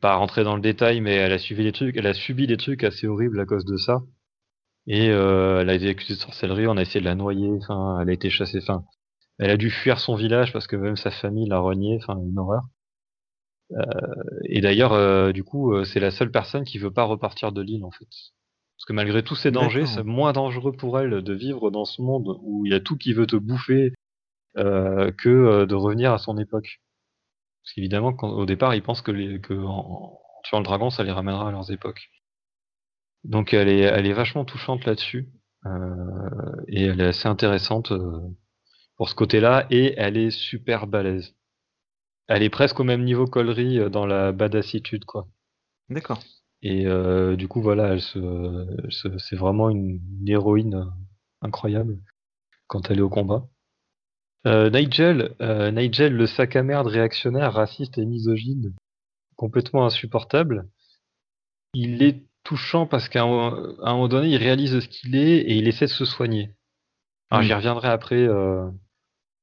A: pas rentrer dans le détail, mais elle a suivi des trucs, elle a subi des trucs assez horribles à cause de ça. Et elle a été accusée de sorcellerie, on a essayé de la noyer, elle a été chassée, enfin, elle a dû fuir son village parce que même sa famille l'a reniée, enfin, une horreur. Et d'ailleurs, du coup, c'est la seule personne qui veut pas repartir de l'île en fait. Parce que malgré tous ces dangers, c'est moins dangereux pour elle de vivre dans ce monde où il y a tout qui veut te bouffer euh, que euh, de revenir à son époque. Parce qu'évidemment, au départ, ils pensent que, les, que en, en tuant le dragon, ça les ramènera à leurs époques. Donc elle est, elle est vachement touchante là-dessus. euh, et elle est assez intéressante euh, pour ce côté-là. Et elle est super balèze. Elle est presque au même niveau qu'Olry dans la badassitude, quoi.
C: D'accord.
A: Et euh, du coup, voilà, elle se, elle se- c'est vraiment une, une héroïne euh, incroyable quand elle est au combat. Euh, Nigel, euh, Nigel, le sac à merde réactionnaire, raciste et misogyne, complètement insupportable. Il est touchant parce qu'à un, à un moment donné, il réalise ce qu'il est et il essaie de se soigner. Alors
C: Mm.
A: j'y reviendrai après euh,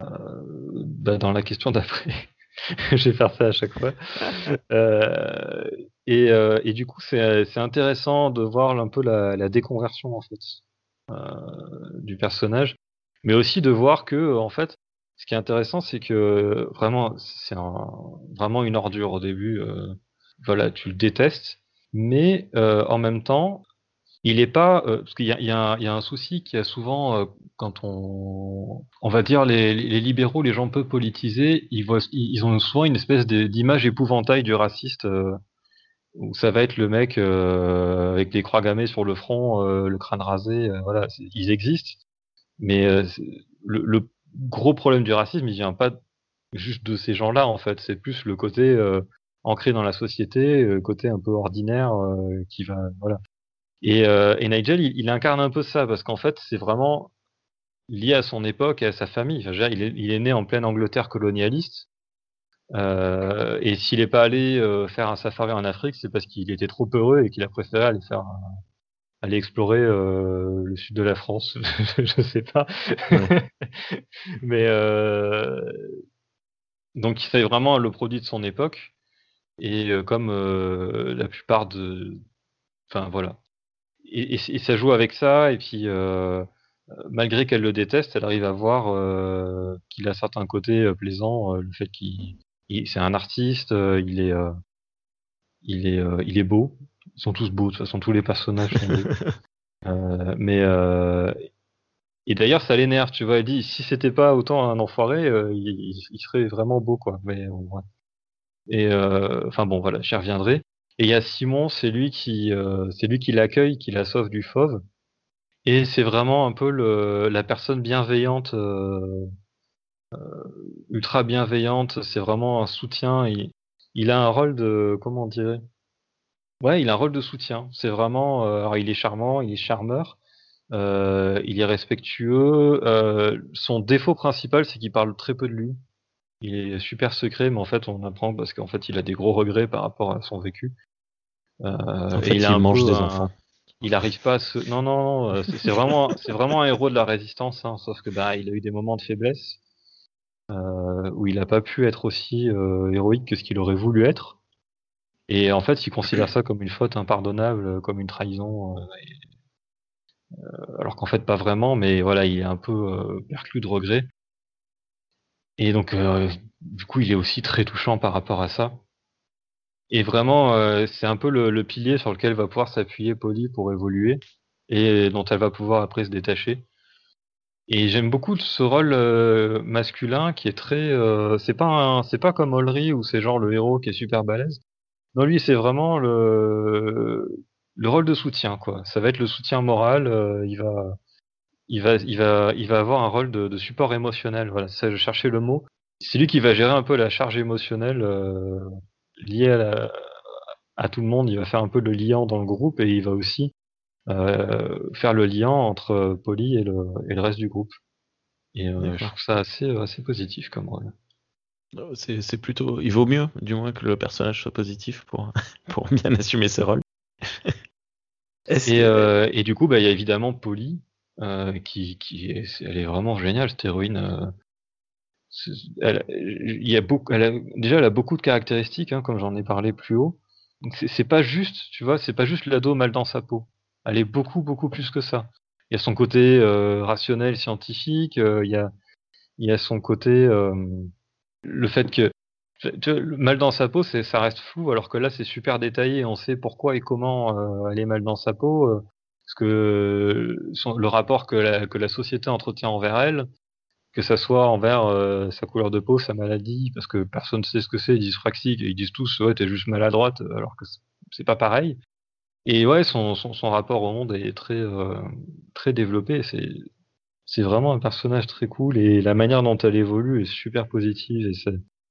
A: euh, bah, dans la question d'après. Je vais faire ça à chaque fois. Euh, et, euh, et du coup, c'est intéressant de voir un peu la, la déconversion en fait euh, du personnage, mais aussi de voir que en fait, ce qui est intéressant, c'est que vraiment, c'est un- vraiment une ordure au début. voilà, tu le détestes, mais en même temps, il est pas euh, parce qu'il y a, un- souci qui a souvent euh, quand on on va dire les, libéraux, les gens peu politisés, ils voient ils ont souvent une espèce d'image épouvantail du raciste euh, où ça va être le mec euh, avec des croix gammées sur le front, le crâne rasé, voilà, ils existent, mais le, le gros problème du racisme, il vient pas juste de ces gens-là en fait, c'est plus le côté ancré dans la société, côté un peu ordinaire qui va voilà. Et, euh, et Nigel, il, il incarne un peu ça parce qu'en fait, c'est vraiment lié à son époque et à sa famille. Enfin, dire, il, est, il est né en pleine Angleterre colonialiste. Euh, et s'il n'est pas allé euh, faire un safari en Afrique, c'est parce qu'il était trop heureux et qu'il a préféré aller faire un- aller explorer euh, le sud de la France. je sais pas. Mais euh, donc, il fait vraiment le produit de son époque. Et euh, comme euh, la plupart de, enfin voilà. Et, et- et ça joue avec ça. Et puis, euh, malgré qu'elle le déteste, elle arrive à voir euh, qu'il a certains côtés euh, plaisants. euh, le fait qu'il, il- c'est un artiste, euh, il est, euh, il est, euh, il est beau. Ils sont tous beaux. De toute façon, tous les personnages sont beaux. Euh, mais euh, et d'ailleurs, ça l'énerve. Tu vois, elle dit si c'était pas autant un enfoiré, euh, il, il- serait vraiment beau, quoi. Mais euh, ouais. Et euh, enfin bon, voilà, j'y reviendrai. Et il y a Simon, c'est lui qui, euh, c'est lui qui l'accueille, qui la sauve du fauve. Et c'est vraiment un peu la personne bienveillante, euh, euh, ultra bienveillante. C'est vraiment un soutien. Il, il a un rôle de, comment on Ouais, il a un rôle de soutien. C'est vraiment, alors il est charmant, il est charmeur, il est respectueux. Son défaut principal, c'est qu'il parle très peu de lui. Il est super secret, mais en fait, on apprend parce qu'en fait, il a des gros regrets par rapport à son vécu. Euh, et il,
C: il,
A: a un
C: mange
A: peu
C: des enfants.
A: Il arrive pas à se. Non, non, non. euh, C'est vraiment, c'est vraiment un héros de la résistance, hein, sauf que bah, il a eu des moments de faiblesse euh, où il a pas pu être aussi héroïque que ce qu'il aurait voulu être. Et en fait, il considère ça comme une faute impardonnable, comme une trahison. euh, et- euh, alors qu'en fait, pas vraiment, mais voilà, il est un peu euh, perclus de regrets. Et donc, du coup, il est aussi très touchant par rapport à ça. Et vraiment, euh, c'est un peu le, le pilier sur lequel va pouvoir s'appuyer Polly pour évoluer et dont elle va pouvoir après se détacher. Et j'aime beaucoup ce rôle euh, masculin qui est très. euh, c'est pas un- c'est pas comme Olry où c'est genre le héros qui est super balèze. Non, lui, c'est vraiment le le rôle de soutien quoi. Ça va être le soutien moral. euh, il va il va il va il va avoir un rôle de, de support émotionnel. Voilà, ça je cherchais le mot. C'est lui qui va gérer un peu la charge émotionnelle euh, liée à, la- à tout le monde. Il va faire un peu le liant dans le groupe et il va aussi faire le lien entre Polly et le, et le reste du groupe. Et je trouve ça assez, assez positif comme rôle.
C: C'est plutôt. Il vaut mieux, du moins, que le personnage soit positif pour, pour bien assumer ses rôles.
A: et, euh, et, du coup, bah, il y a évidemment Polly, euh, qui, qui est, elle est vraiment géniale, cette héroïne. Elle, a déjà, elle a beaucoup de caractéristiques, hein, comme j'en ai parlé plus haut. C'est pas juste, tu vois, c'est pas juste l'ado mal dans sa peau. Elle est beaucoup, beaucoup plus que ça. Il y a son côté euh, rationnel, scientifique. Euh, il y a, il y a son côté, euh, le fait que mal dans sa peau, ça reste flou, alors que là, c'est super détaillé. On sait pourquoi et comment elle est mal dans sa peau, parce que le rapport que la société entretient envers elle, que ça soit envers euh, sa couleur de peau, sa maladie, parce que personne ne sait ce que c'est, dyspraxique, et ils disent tous ouais t'es juste maladroite, alors que c'est pas pareil. Et ouais, son, son, son, rapport au monde est très euh, très développé. C'est vraiment un personnage très cool et la manière dont elle évolue est super positive et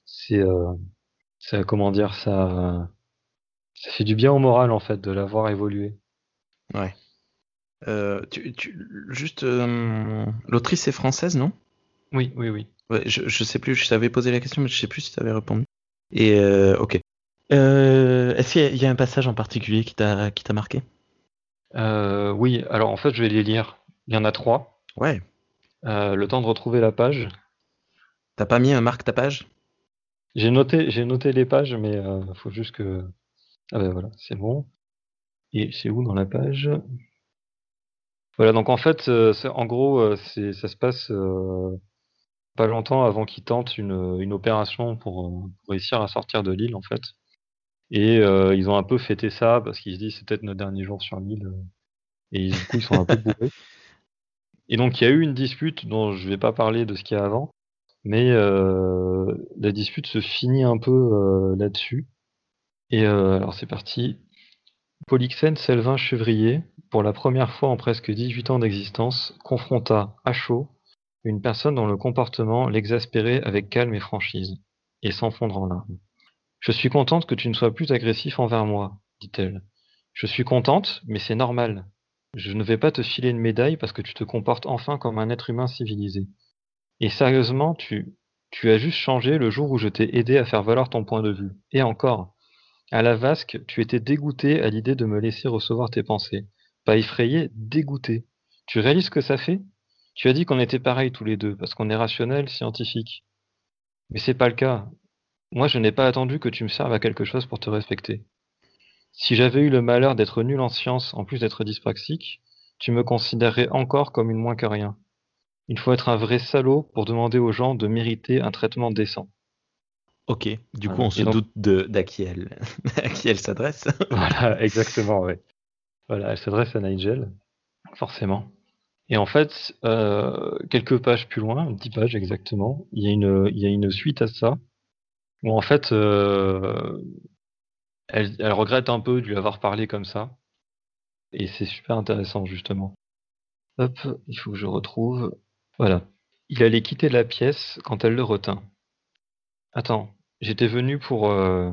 A: c'est euh, comment dire ça ça fait du bien au moral en fait de l'avoir évolué.
C: Ouais. Euh, tu, tu, juste euh, l'autrice est française non?
A: Oui oui oui.
C: Ouais, je, je sais plus, je t'avais posé la question mais je sais plus si tu avais répondu. Et euh, ok. Euh, Est-ce qu'il y, a un passage en particulier qui t'a qui t'a marqué?
A: Euh, Oui, alors en fait, je vais les lire. Il y en a trois.
C: Ouais.
A: Euh, le temps de retrouver la page.
C: T'as pas mis un marque ta page?
A: J'ai noté, j'ai noté les pages, mais il faut juste que. Ah ben voilà, c'est bon. Et c'est où dans la page? Voilà, donc en fait, en gros, ça se passe pas longtemps avant qu'ils tentent une, une opération pour, pour réussir à sortir de l'île, en fait. Et euh, ils ont un peu fêté ça parce qu'ils se disent c'est peut-être notre dernier jour sur l'île. Euh, et du coup, ils sont un peu bourrés. Et donc, il y a eu une dispute dont je vais pas parler de ce qu'il y a avant, mais euh, la dispute se finit un peu euh, là-dessus. Et euh, alors, c'est parti. Polyxène Selvin Chevrier, pour la première fois en presque 18 ans d'existence, confronta à chaud une personne dont le comportement l'exaspérait avec calme et franchise, et s'enfondre en larmes. Je suis contente que tu ne sois plus agressif envers moi, dit-elle. Je suis contente, mais c'est normal. Je ne vais pas te filer une médaille parce que tu te comportes enfin comme un être humain civilisé. Et sérieusement, tu, tu as juste changé le jour où je t'ai aidé à faire valoir ton point de vue. Et encore, à la vasque, tu étais dégoûté à l'idée de me laisser recevoir tes pensées. Pas effrayé, dégoûté. Tu réalises ce que ça fait? Tu as dit qu'on était pareils tous les deux, parce qu'on est rationnel, scientifique. Mais c'est pas le cas. Moi, je n'ai pas attendu que tu me serves à quelque chose pour te respecter. Si j'avais eu le malheur d'être nul en science, en plus d'être dyspraxique, tu me considérerais encore comme une moins que rien. Il faut être un vrai salaud pour demander aux gens de mériter un traitement décent.
C: Ok, du coup, on se doute de d'à qui elle, à qui elle s'adresse.
A: voilà, exactement, ouais. Voilà, elle s'adresse à Nigel, forcément. Et en fait, euh, quelques pages plus loin, dix pages exactement, il y a une, il y a une suite à ça où en fait, euh, elle, elle, regrette un peu de lui avoir parlé comme ça. Et c'est super intéressant, justement. Hop, il faut que je retrouve. Voilà. Il allait quitter la pièce quand elle le retint. Attends, j'étais venu pour... Euh...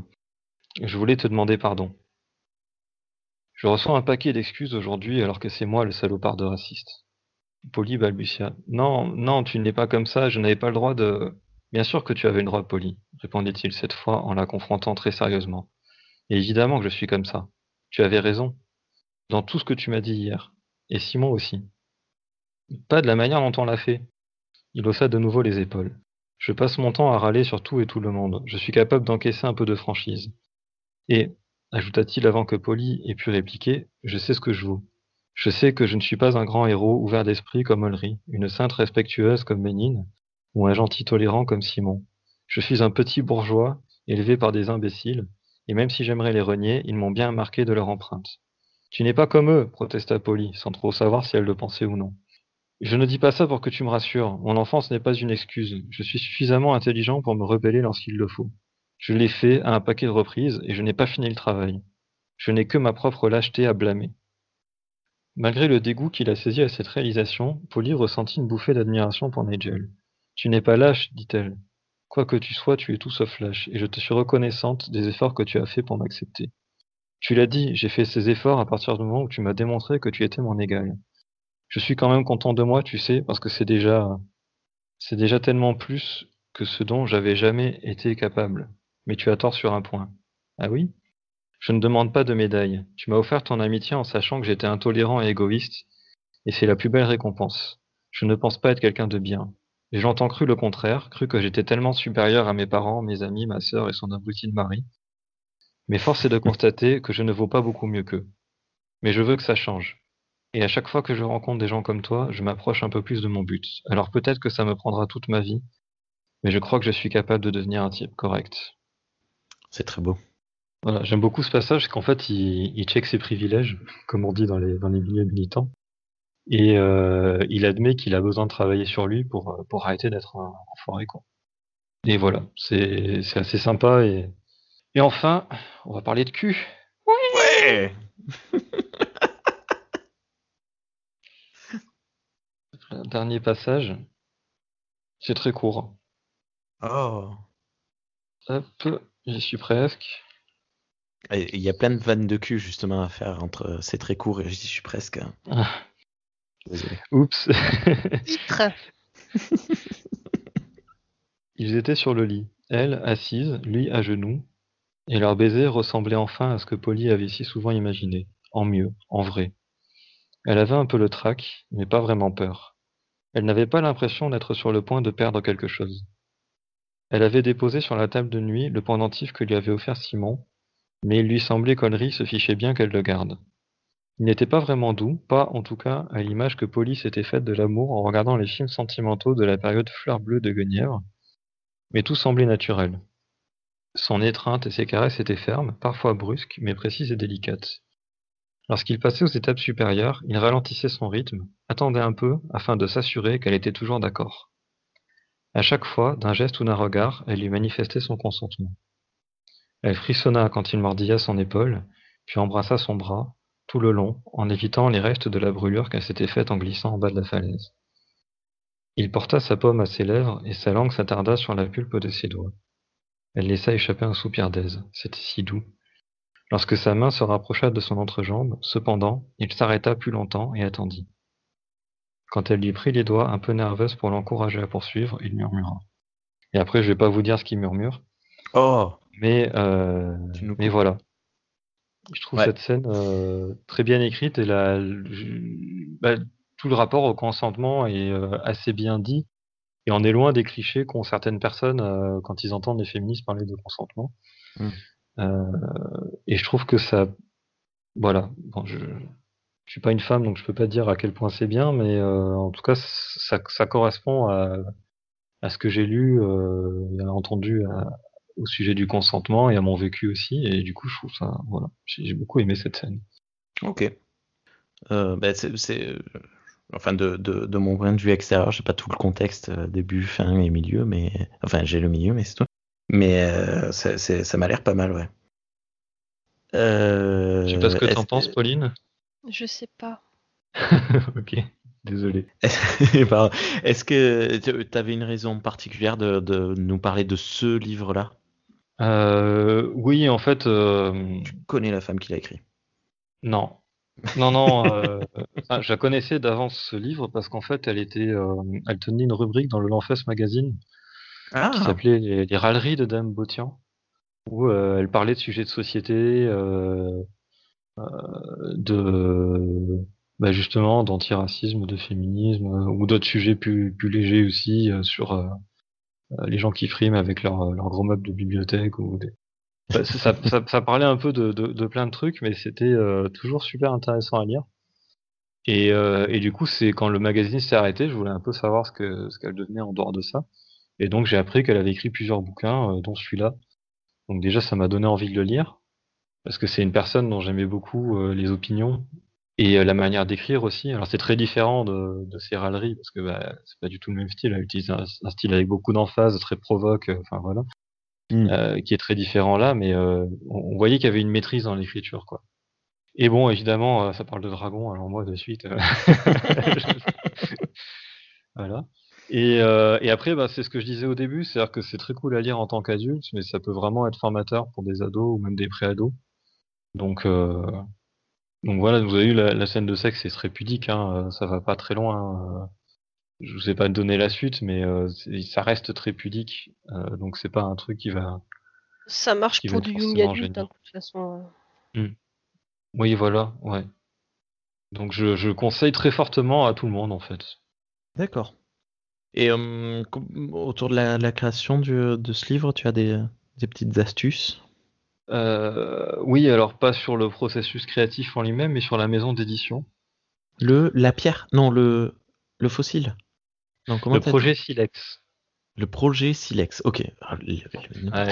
A: Je voulais te demander pardon. Je reçois un paquet d'excuses aujourd'hui alors que c'est moi le salopard de raciste. Polly balbutia. Non, non, tu n'es pas comme ça, je n'avais pas le droit de... Bien sûr que tu avais le droit, Polly, répondit-il cette fois en la confrontant très sérieusement. Et évidemment que je suis comme ça. Tu avais raison. Dans tout ce que tu m'as dit hier. Et Simon aussi. Pas de la manière dont on l'a fait. Il haussa de nouveau les épaules. Je passe mon temps à râler sur tout et tout le monde. Je suis capable d'encaisser un peu de franchise. Et, ajouta-t-il avant que Polly ait pu répliquer, je sais ce que je vaux. Je sais que je ne suis pas un grand héros ouvert d'esprit comme Ulrich, une sainte respectueuse comme Ménine, ou un gentil tolérant comme Simon. Je suis un petit bourgeois, élevé par des imbéciles, et même si j'aimerais les renier, ils m'ont bien marqué de leur empreinte. Tu n'es pas comme eux, protesta Polly, sans trop savoir si elle le pensait ou non. Je ne dis pas ça pour que tu me rassures. Mon enfance n'est pas une excuse. Je suis suffisamment intelligent pour me rebeller lorsqu'il le faut. Je l'ai fait à un paquet de reprises et je n'ai pas fini le travail. Je n'ai que ma propre lâcheté à blâmer. Malgré le dégoût qu'il a saisi à cette réalisation, Polly ressentit une bouffée d'admiration pour Nigel. Tu n'es pas lâche, dit-elle. Quoi que tu sois, tu es tout sauf lâche, et je te suis reconnaissante des efforts que tu as faits pour m'accepter. Tu l'as dit, j'ai fait ces efforts à partir du moment où tu m'as démontré que tu étais mon égal. Je suis quand même content de moi, tu sais, parce que c'est déjà, c'est déjà tellement plus que ce dont j'avais jamais été capable. Mais tu as tort sur un point. Ah oui? Je ne demande pas de médaille. Tu m'as offert ton amitié en sachant que j'étais intolérant et égoïste, et c'est la plus belle récompense. Je ne pense pas être quelqu'un de bien. J'ai longtemps cru le contraire, cru que j'étais tellement supérieur à mes parents, mes amis, ma sœur et son abruti de mari. Mais force est de constater que je ne vaux pas beaucoup mieux qu'eux. Mais je veux que ça change. Et à chaque fois que je rencontre des gens comme toi, je m'approche un peu plus de mon but. Alors peut-être que ça me prendra toute ma vie, mais je crois que je suis capable de devenir un type correct.
C: C'est très beau.
A: Voilà, j'aime beaucoup ce passage, qu'en fait, il, il check ses privilèges, comme on dit dans les, dans les milieux militants. Et euh, il admet qu'il a besoin de travailler sur lui pour, pour arrêter d'être un enfoiré, quoi. Et voilà, c'est c'est assez sympa. Et, et enfin, on va parler de cul.
C: Ouais
A: dernier passage, c'est très court.
C: Oh
A: Hop, j'y suis presque.
C: Il y a plein de vannes de cul justement à faire entre c'est très court et j'y suis presque. hein.
A: Ah,
C: Désolé.
A: oups. Ils étaient sur le lit, elle assise, lui à genoux, et leur baiser ressemblait enfin à ce que Polly avait si souvent imaginé, en mieux, en vrai. Elle avait un peu le trac, mais pas vraiment peur. Elle n'avait pas l'impression d'être sur le point de perdre quelque chose. Elle avait déposé sur la table de nuit le pendentif que lui avait offert Simon, mais il lui semblait qu'Olry se fichait bien qu'elle le garde. Il n'était pas vraiment doux, pas en tout cas à l'image que Polly s'était faite de l'amour en regardant les films sentimentaux de la période fleur bleue de Guenièvre, mais tout semblait naturel. Son étreinte et ses caresses étaient fermes, parfois brusques, mais précises et délicates. Lorsqu'il passait aux étapes supérieures, il ralentissait son rythme, attendait un peu afin de s'assurer qu'elle était toujours d'accord. À chaque fois, d'un geste ou d'un regard, elle lui manifestait son consentement. Elle frissonna quand il mordilla son épaule, puis embrassa son bras, tout le long, en évitant les restes de la brûlure qu'elle s'était faite en glissant en bas de la falaise. Il porta sa paume à ses lèvres et sa langue s'attarda sur la pulpe de ses doigts. Elle laissa échapper un soupir d'aise. C'était si doux. Lorsque sa main se rapprocha de son entrejambe, cependant, il s'arrêta plus longtemps et attendit. Quand elle lui prit les doigts, un peu nerveuse pour l'encourager à poursuivre, il murmura. Et après, je vais pas vous dire ce qu'il murmure,
C: Oh
A: mais, euh, mais voilà. Je trouve
C: Ouais.
A: cette scène euh, très bien écrite et la, bah, tout le rapport au consentement est euh, assez bien dit. Et on est loin des clichés qu'ont certaines personnes euh, quand ils entendent les féministes parler de consentement.
C: Mm.
A: Euh, et je trouve que ça, voilà. Bon, je, je suis pas une femme, donc je peux pas dire à quel point c'est bien, mais euh, en tout cas, ça, ça correspond à, à ce que j'ai lu euh, et entendu à- au sujet du consentement et à mon vécu aussi. Et du coup, je trouve ça, voilà, j'ai beaucoup aimé cette scène.
C: Ok. Euh, bah, c'est, euh, enfin, de, de, de mon point de vue extérieur, j'ai pas tout le contexte, euh, début, fin et milieu, mais enfin, j'ai le milieu, mais c'est tout. Mais euh, ça m'a l'air pas mal, ouais. Euh,
A: Je sais pas ce que
C: est-ce
A: t'en penses, Pauline.
B: Je sais pas.
A: ok, désolé.
C: Est-ce que tu avais une raison particulière de, de nous parler de ce livre-là?
A: Oui, en fait, euh,
C: Tu connais la femme qui l'a écrit.
A: non. Non, non, euh, enfin, je la connaissais d'avance ce livre parce qu'en fait, elle était, euh, elle tenait une rubrique dans le L'Enfance Magazine
C: Ah,
A: qui s'appelait les, les râleries de Dame Botian, où euh, elle parlait de sujets de société, euh, euh, de bah, justement d'antiracisme, de féminisme, euh, ou d'autres sujets plus, plus légers aussi euh, sur euh, euh, les gens qui friment avec leur, leur gros meuble de bibliothèque ou ça, ça, parlait un peu de, plein de trucs, mais c'était euh, toujours super intéressant à lire. Et, euh, et du coup, c'est quand le magazine s'est arrêté, je voulais un peu savoir ce ce qu'elle devenait en dehors de ça. Et donc j'ai appris qu'elle avait écrit plusieurs bouquins, euh, dont celui-là. Donc déjà, ça m'a donné envie de le lire, parce que c'est une personne dont j'aimais beaucoup euh, les opinions et euh, la manière d'écrire aussi. Alors c'est très différent de, de ses râleries, parce que bah, c'est pas du tout le même style. Elle utilise un, un style avec beaucoup d'emphase, très provoque, euh, enfin voilà,
C: Mm.
A: euh, qui est très différent là, mais euh, on, on voyait qu'il y avait une maîtrise dans l'écriture, quoi. Et bon, évidemment, euh, ça parle de dragon, alors moi de suite. voilà. Et, et après, bah, c'est ce que je disais au début, c'est-à-dire que c'est très cool à lire en tant qu'adulte, mais ça peut vraiment être formateur pour des ados ou même des pré-ados. Donc, euh, donc voilà, vous avez eu la, la scène de sexe, c'est très pudique, hein, euh, ça va pas très loin. euh. Je vous ai pas donné la suite, mais euh, ça reste très pudique, euh, donc c'est pas un truc qui va.
B: Ça marche pour
A: être
B: du young adulte, hein, de toute façon. euh.
A: Oui, voilà, ouais. Donc je, je conseille très fortement à tout le monde en fait.
C: D'accord. Et euh, com- autour de la, la création du- de ce livre, tu as des, des petites astuces?
A: Oui, alors pas sur le processus créatif en lui-même, mais sur la maison d'édition.
C: Le, la pierre Non, le, le fossile. Non, comment
A: Le projet Silex.
C: Le projet Silex. Ok. Ah,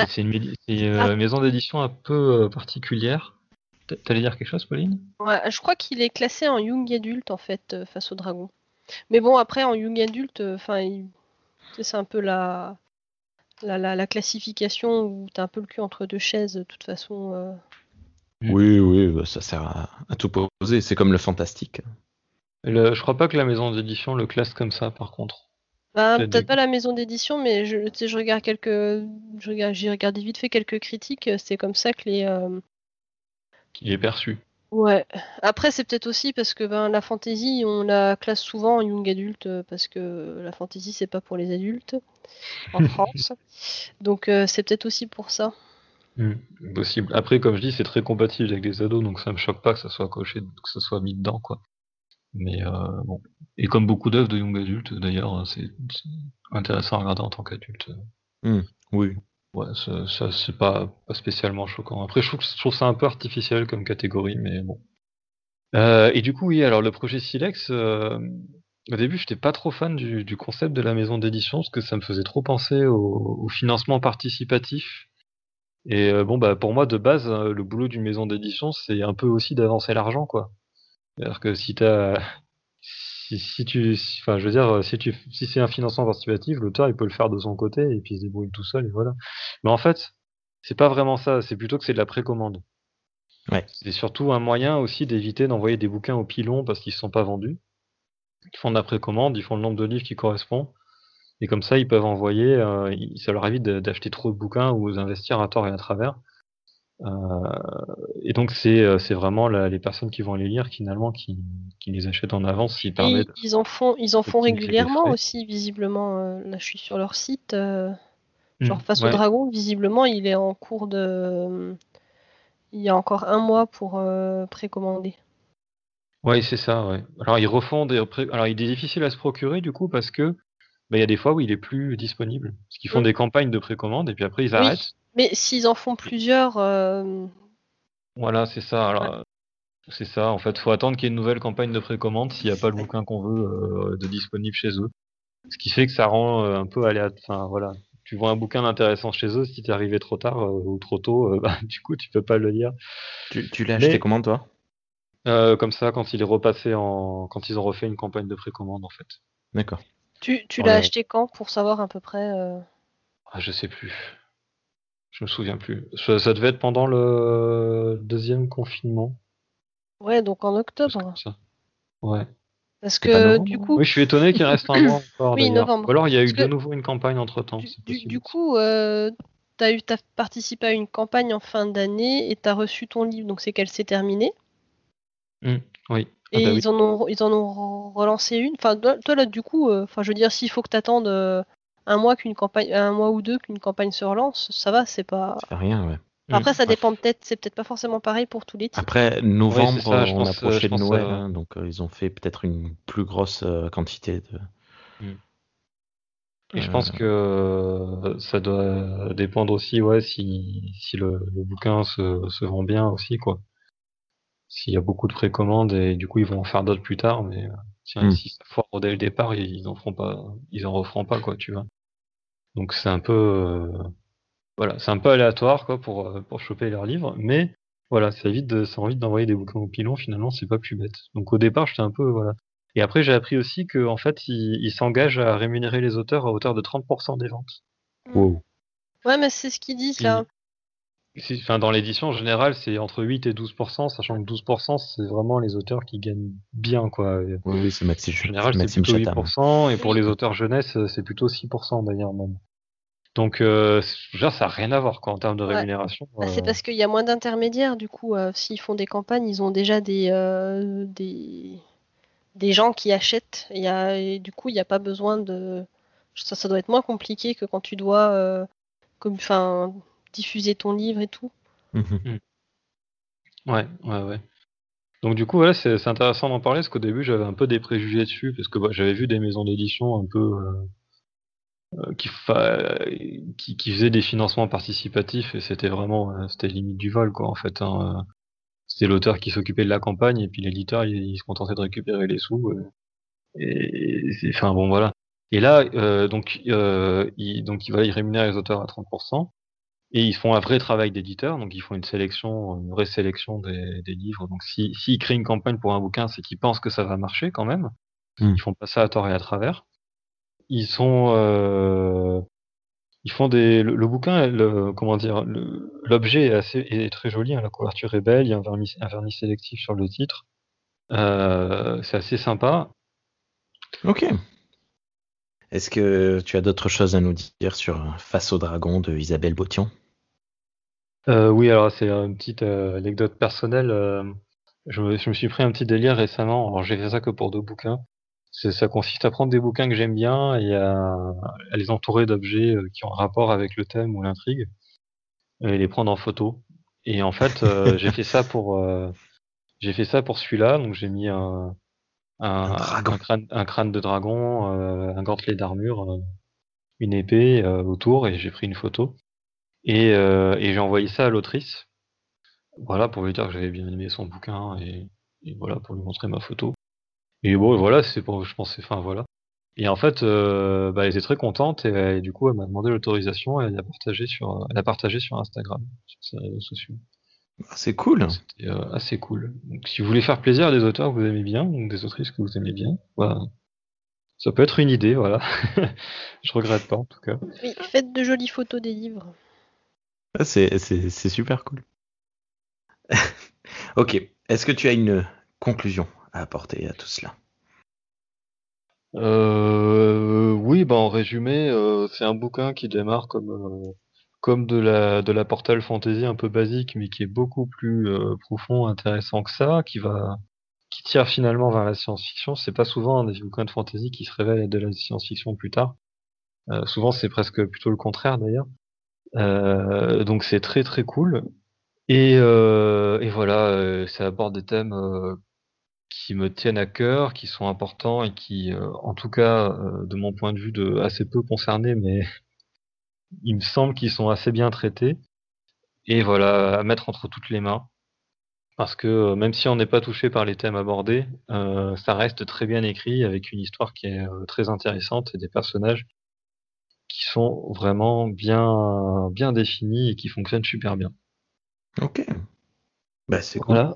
A: c'est une, une,
B: Ah.
A: euh, maison d'édition un peu euh, particulière. T'allais dire quelque chose, Pauline?
B: Ouais, je crois qu'il est classé en young adulte en fait euh, face au dragon. Mais bon après en young adulte, enfin il- c'est un peu la la, la, la classification où t'as un peu le cul entre deux chaises de toute façon. euh.
C: Oui, oui, bah, ça sert à, à tout poser. C'est comme le fantastique.
A: Le- Je crois pas que la maison d'édition le classe comme ça, par contre.
B: Bah,
A: Peut-être
B: pas la maison d'édition, mais je, je regarde quelques, je regarde, j'ai regardé vite fait quelques critiques. C'est comme ça que les, euh,
A: Qu'il est perçu.
B: Ouais. Après, c'est peut-être aussi parce que ben, la fantasy, on la classe souvent en young adulte euh, parce que la fantasy, c'est pas pour les adultes en France. Donc, euh, c'est peut-être aussi pour ça.
A: Hmm, Possible. Après, comme je dis, c'est très compatible avec les ados, donc ça me choque pas que ça soit coché, que ça soit mis dedans, quoi. Mais euh, bon. Et comme beaucoup d'œuvres de young adultes, d'ailleurs, c'est c'est intéressant à regarder en tant qu'adulte.
C: Oui.
A: Ouais, ça, c'est pas, pas spécialement choquant. Après, je trouve, je trouve ça un peu artificiel comme catégorie, mais bon. Euh, et du coup, oui, alors le projet Silex, euh, au début, j'étais pas trop fan du, du concept de la maison d'édition, parce que ça me faisait trop penser au, financement participatif. Et euh, bon, bah, pour moi, de base, le boulot d'une maison d'édition, c'est un peu aussi d'avancer l'argent, quoi. C'est-à-dire que si t'as, si, si tu, si- enfin, je veux dire, si tu, si c'est un financement participatif, l'auteur, il peut le faire de son côté, et puis il se débrouille tout seul, et voilà. Mais en fait, c'est pas vraiment ça, c'est plutôt que c'est de la précommande.
C: Ouais.
A: C'est surtout un moyen aussi d'éviter d'envoyer des bouquins au pilon parce qu'ils ne sont pas vendus. Ils font de la précommande, ils font le nombre de livres qui correspond. Et comme ça, ils peuvent envoyer, euh, ça leur évite d'acheter trop de bouquins ou d'investir à tort et à travers. Euh, et donc, c'est euh, c'est vraiment la- les personnes qui vont les lire finalement qui, qui les achètent en avance, ce qui
B: Et
A: permet de-
B: ils en font, ils en font régulièrement aussi, visiblement. euh, là, je suis sur leur site. genre,
A: Hmm,
B: face
A: ouais.
B: au dragon, visiblement, il est en cours de. Il y a encore un mois pour euh, précommander.
A: Ouais, c'est ça, ouais. Alors ils refont des alors il est difficile à se procurer du coup parce que bah, il y a des fois où il est plus disponible. Parce qu'ils font
B: Mm.
A: des campagnes de précommande et puis après ils
B: Oui.
A: arrêtent.
B: Mais s'ils en font plusieurs, euh,
A: Voilà, c'est ça. Alors, euh, c'est ça. En fait, faut attendre qu'il y ait une nouvelle campagne de précommande s'il n'y a pas le bouquin qu'on veut euh, de disponible chez eux. Ce qui fait que ça rend euh, un peu aléatoire. Enfin, voilà. Tu vois un bouquin intéressant chez eux, si t'es arrivé trop tard euh, ou trop tôt, euh, bah, du coup, tu peux pas le lire.
C: Tu, tu l'as
A: Mais-
C: acheté comment, toi?
A: Euh, comme ça, quand il est repassé en, quand ils ont refait une campagne de précommande, en fait.
C: D'accord.
B: tu, tu
A: Ouais.
B: l'as acheté quand pour savoir à peu près euh,
A: Ah, je sais plus. Je me souviens plus. Ça, ça devait être pendant le deuxième confinement.
B: Ouais, donc en octobre.
A: ça. Ouais.
B: Parce que du
C: hein
B: coup,
A: Oui, je suis étonné qu'il reste un mois encore.
B: Oui, novembre.
A: Ou alors il y a eu
B: Parce
A: de nouveau une campagne entre temps.
B: du, coup, euh, t'as eu, t'as participé à une campagne en fin d'année et t'as reçu ton livre, donc c'est qu'elle s'est terminée.
A: Hmm, oui. Ah
B: Et
A: bah oui.
B: ils en ont, ils en ont relancé une. Enfin, toi, là, du coup, euh, enfin, je veux dire, s'il faut que t'attendes euh, un mois qu'une campagne, un mois ou deux qu'une campagne se relance, ça va, c'est pas.
C: Fait rien, ouais.
B: Après, ça dépend peut-être, c'est peut-être pas forcément pareil pour tous les titres.
C: Après, novembre,
A: ça,
C: on
A: pense,
C: approchait
A: euh,
C: de Noël,
A: euh,
C: hein, donc euh, ils ont fait peut-être une plus grosse euh, quantité de.
A: Et je pense que ça doit dépendre aussi, ouais, si, si le, le bouquin se, se vend bien aussi, quoi. S'il y a beaucoup de précommandes et du coup ils vont en faire d'autres plus tard, mais si,
C: Hmm.
A: si ça foire dès le départ, ils en feront pas, ils en referont pas, quoi, tu vois. Donc c'est un peu, euh, voilà, c'est un peu aléatoire, quoi, pour, euh, pour choper leurs livres, mais voilà, ça évite de, ça évite d'envoyer des bouquins au pilon, finalement, c'est pas plus bête. Donc au départ, j'étais un peu, voilà. Et après, j'ai appris aussi que, en fait, ils s'engagent à rémunérer les auteurs à hauteur de 30% des ventes.
C: Wow.
B: Ouais, mais c'est ce qu'ils disent là.
A: Si- Enfin, dans l'édition en général, c'est entre 8 et 12%, sachant que 12%, c'est vraiment les auteurs qui gagnent bien, quoi. Et
C: Oui, oui, c'est Maxime,
A: En général, c'est plutôt
C: Chatham.
A: 8%, et pour les auteurs jeunesse, c'est plutôt 6% d'ailleurs, même. Donc, euh, genre, ça n'a rien à voir quoi, en termes de
B: Ouais.
A: rémunération.
B: Bah, c'est
A: euh,
B: parce qu'il y a moins d'intermédiaires, du coup, euh, s'ils font des campagnes, ils ont déjà des, euh, des, des gens qui achètent. Il y a, et du coup, il n'y a pas besoin de. Ça, ça doit être moins compliqué que quand tu dois euh, comme, enfin, diffuser ton livre et tout.
C: Mhm.
A: Ouais, ouais, ouais. Donc du coup, voilà, c'est intéressant d'en parler parce qu'au début, j'avais un peu des préjugés dessus parce que bah, j'avais vu des maisons d'édition un peu euh, euh, qui, fa- qui qui faisaient des financements participatifs et c'était vraiment euh, c'était limite du vol quoi en fait. hein. C'était l'auteur qui s'occupait de la campagne et puis l'éditeur il, il se contentait de récupérer les sous et, et c'est- enfin bon voilà. Et là, euh, donc euh, il donc il va il rémunère les auteurs à 30%. Et ils font un vrai travail d'éditeur, donc ils font une sélection, une vraie sélection des, des livres. Donc si s'ils créent une campagne pour un bouquin, c'est qu'ils pensent que ça va marcher quand même.
C: Mm.
A: Ils font pas ça à tort et à travers. Ils sont, euh, ils font des, le, le bouquin, le, comment dire, l'objet est assez, est très joli. hein, la couverture est belle, il y a un vernis, un vernis sélectif sur le titre. Euh, c'est assez sympa.
C: Ok. Est-ce que tu as d'autres choses à nous dire sur Face au dragon de Isabelle Botion
A: Euh, oui, alors c'est une petite euh, anecdote personnelle. euh, je, me, je me suis pris un petit délire récemment. Alors j'ai fait ça que pour deux bouquins. Ça consiste à prendre des bouquins que j'aime bien et à, à les entourer d'objets euh, qui ont un rapport avec le thème ou l'intrigue et les prendre en photo. Et en fait, euh, j'ai fait ça pour euh, j'ai fait ça pour celui-là. Donc j'ai mis un un,
C: Un
A: crâne, un crâne de dragon, euh, un gantelet d'armure, une épée euh, autour et j'ai pris une photo. Et, euh, et j'ai envoyé ça à l'autrice. Voilà, pour lui dire que j'avais bien aimé son bouquin et, et voilà, pour lui montrer ma photo. Et bon, voilà, c'est pour, je pensais, enfin voilà. Et en fait, euh, bah, elle était très contente et, et du coup, elle m'a demandé l'autorisation et elle l'a partagé sur, elle a partagé sur Instagram, sur ses réseaux sociaux.
C: Ah, C'est cool.
A: C'était euh, assez cool. Donc, si vous voulez faire plaisir à des auteurs que vous aimez bien ou des autrices que vous aimez bien, voilà. Ça peut être une idée, voilà. je regrette pas en tout cas.
B: Oui, faites de jolies photos des livres.
C: Ah, C'est super cool. ok. Est-ce que tu as une conclusion à apporter à tout cela?
A: Euh, oui, bah en résumé, euh, c'est un bouquin qui démarre comme euh, comme de la de la Portal Fantasy un peu basique, mais qui est beaucoup plus profond, intéressant que ça, qui va qui tire finalement vers la science-fiction. C'est pas souvent un des bouquins de fantasy qui se révèlent être de la science-fiction plus tard. Souvent, c'est presque plutôt le contraire d'ailleurs. Euh, donc c'est très très cool. Et, euh, et voilà, euh, ça aborde des thèmes qui me tiennent à cœur, qui sont importants et qui, en tout cas, de mon point de vue, de assez peu concernés, mais il me semble qu'ils sont assez bien traités. Et voilà, à mettre entre toutes les mains. Parce que même si on n'est pas touché par les thèmes abordés, ça reste très bien écrit avec une histoire qui est très intéressante et des personnages qui sont vraiment bien, bien définis et qui fonctionnent super bien.
C: Ok. Bah, c'est cool.
A: Voilà.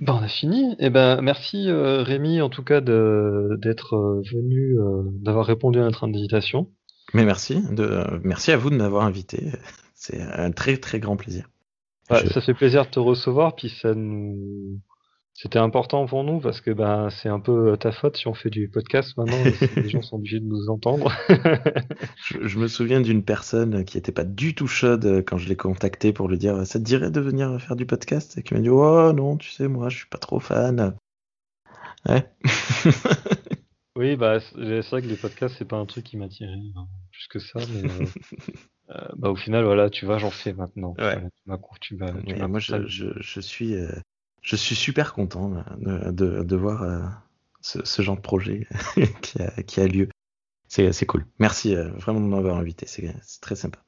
A: Ben, on a fini. Eh ben, merci euh, Rémi, en tout cas, de- d'être euh, venu, euh, d'avoir répondu à notre invitation.
C: Mais merci. De, merci à vous de m'avoir invité. C'est un très très grand plaisir.
A: Ouais,
C: Je-
A: Ça fait plaisir de te recevoir, puis ça nous... C'était important pour nous parce que ben c'est un peu ta faute si on fait du podcast maintenant et si les gens sont obligés de nous entendre.
C: Je, je me souviens d'une personne qui était pas du tout chaude quand je l'ai contacté pour lui dire ça te dirait de venir faire du podcast? Et qui m'a dit oh non tu sais moi je suis pas trop fan. Ouais.
A: Oui, bah c'est vrai que les podcasts c'est pas un truc qui m'attirait hein, plus que ça, mais euh, euh, bah au final voilà, tu vois, j'en fais maintenant.
C: Ouais.
A: Voilà, tu tu m'as- tu
C: moi je, je, je suis euh, je suis super content de, de, de voir euh, ce, ce genre de projet qui a, qui a lieu. C'est cool. Merci euh, vraiment de m'avoir invité. C'est c'est très sympa.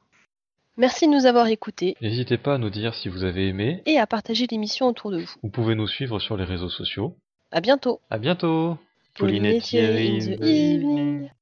B: Merci de nous avoir écoutés
A: N'hésitez pas à nous dire si vous avez aimé.
B: et à partager l'émission autour de vous.
A: Vous pouvez nous suivre sur les réseaux sociaux.
B: À bientôt.
A: À bientôt.
B: Pauline et Thierry in the evening.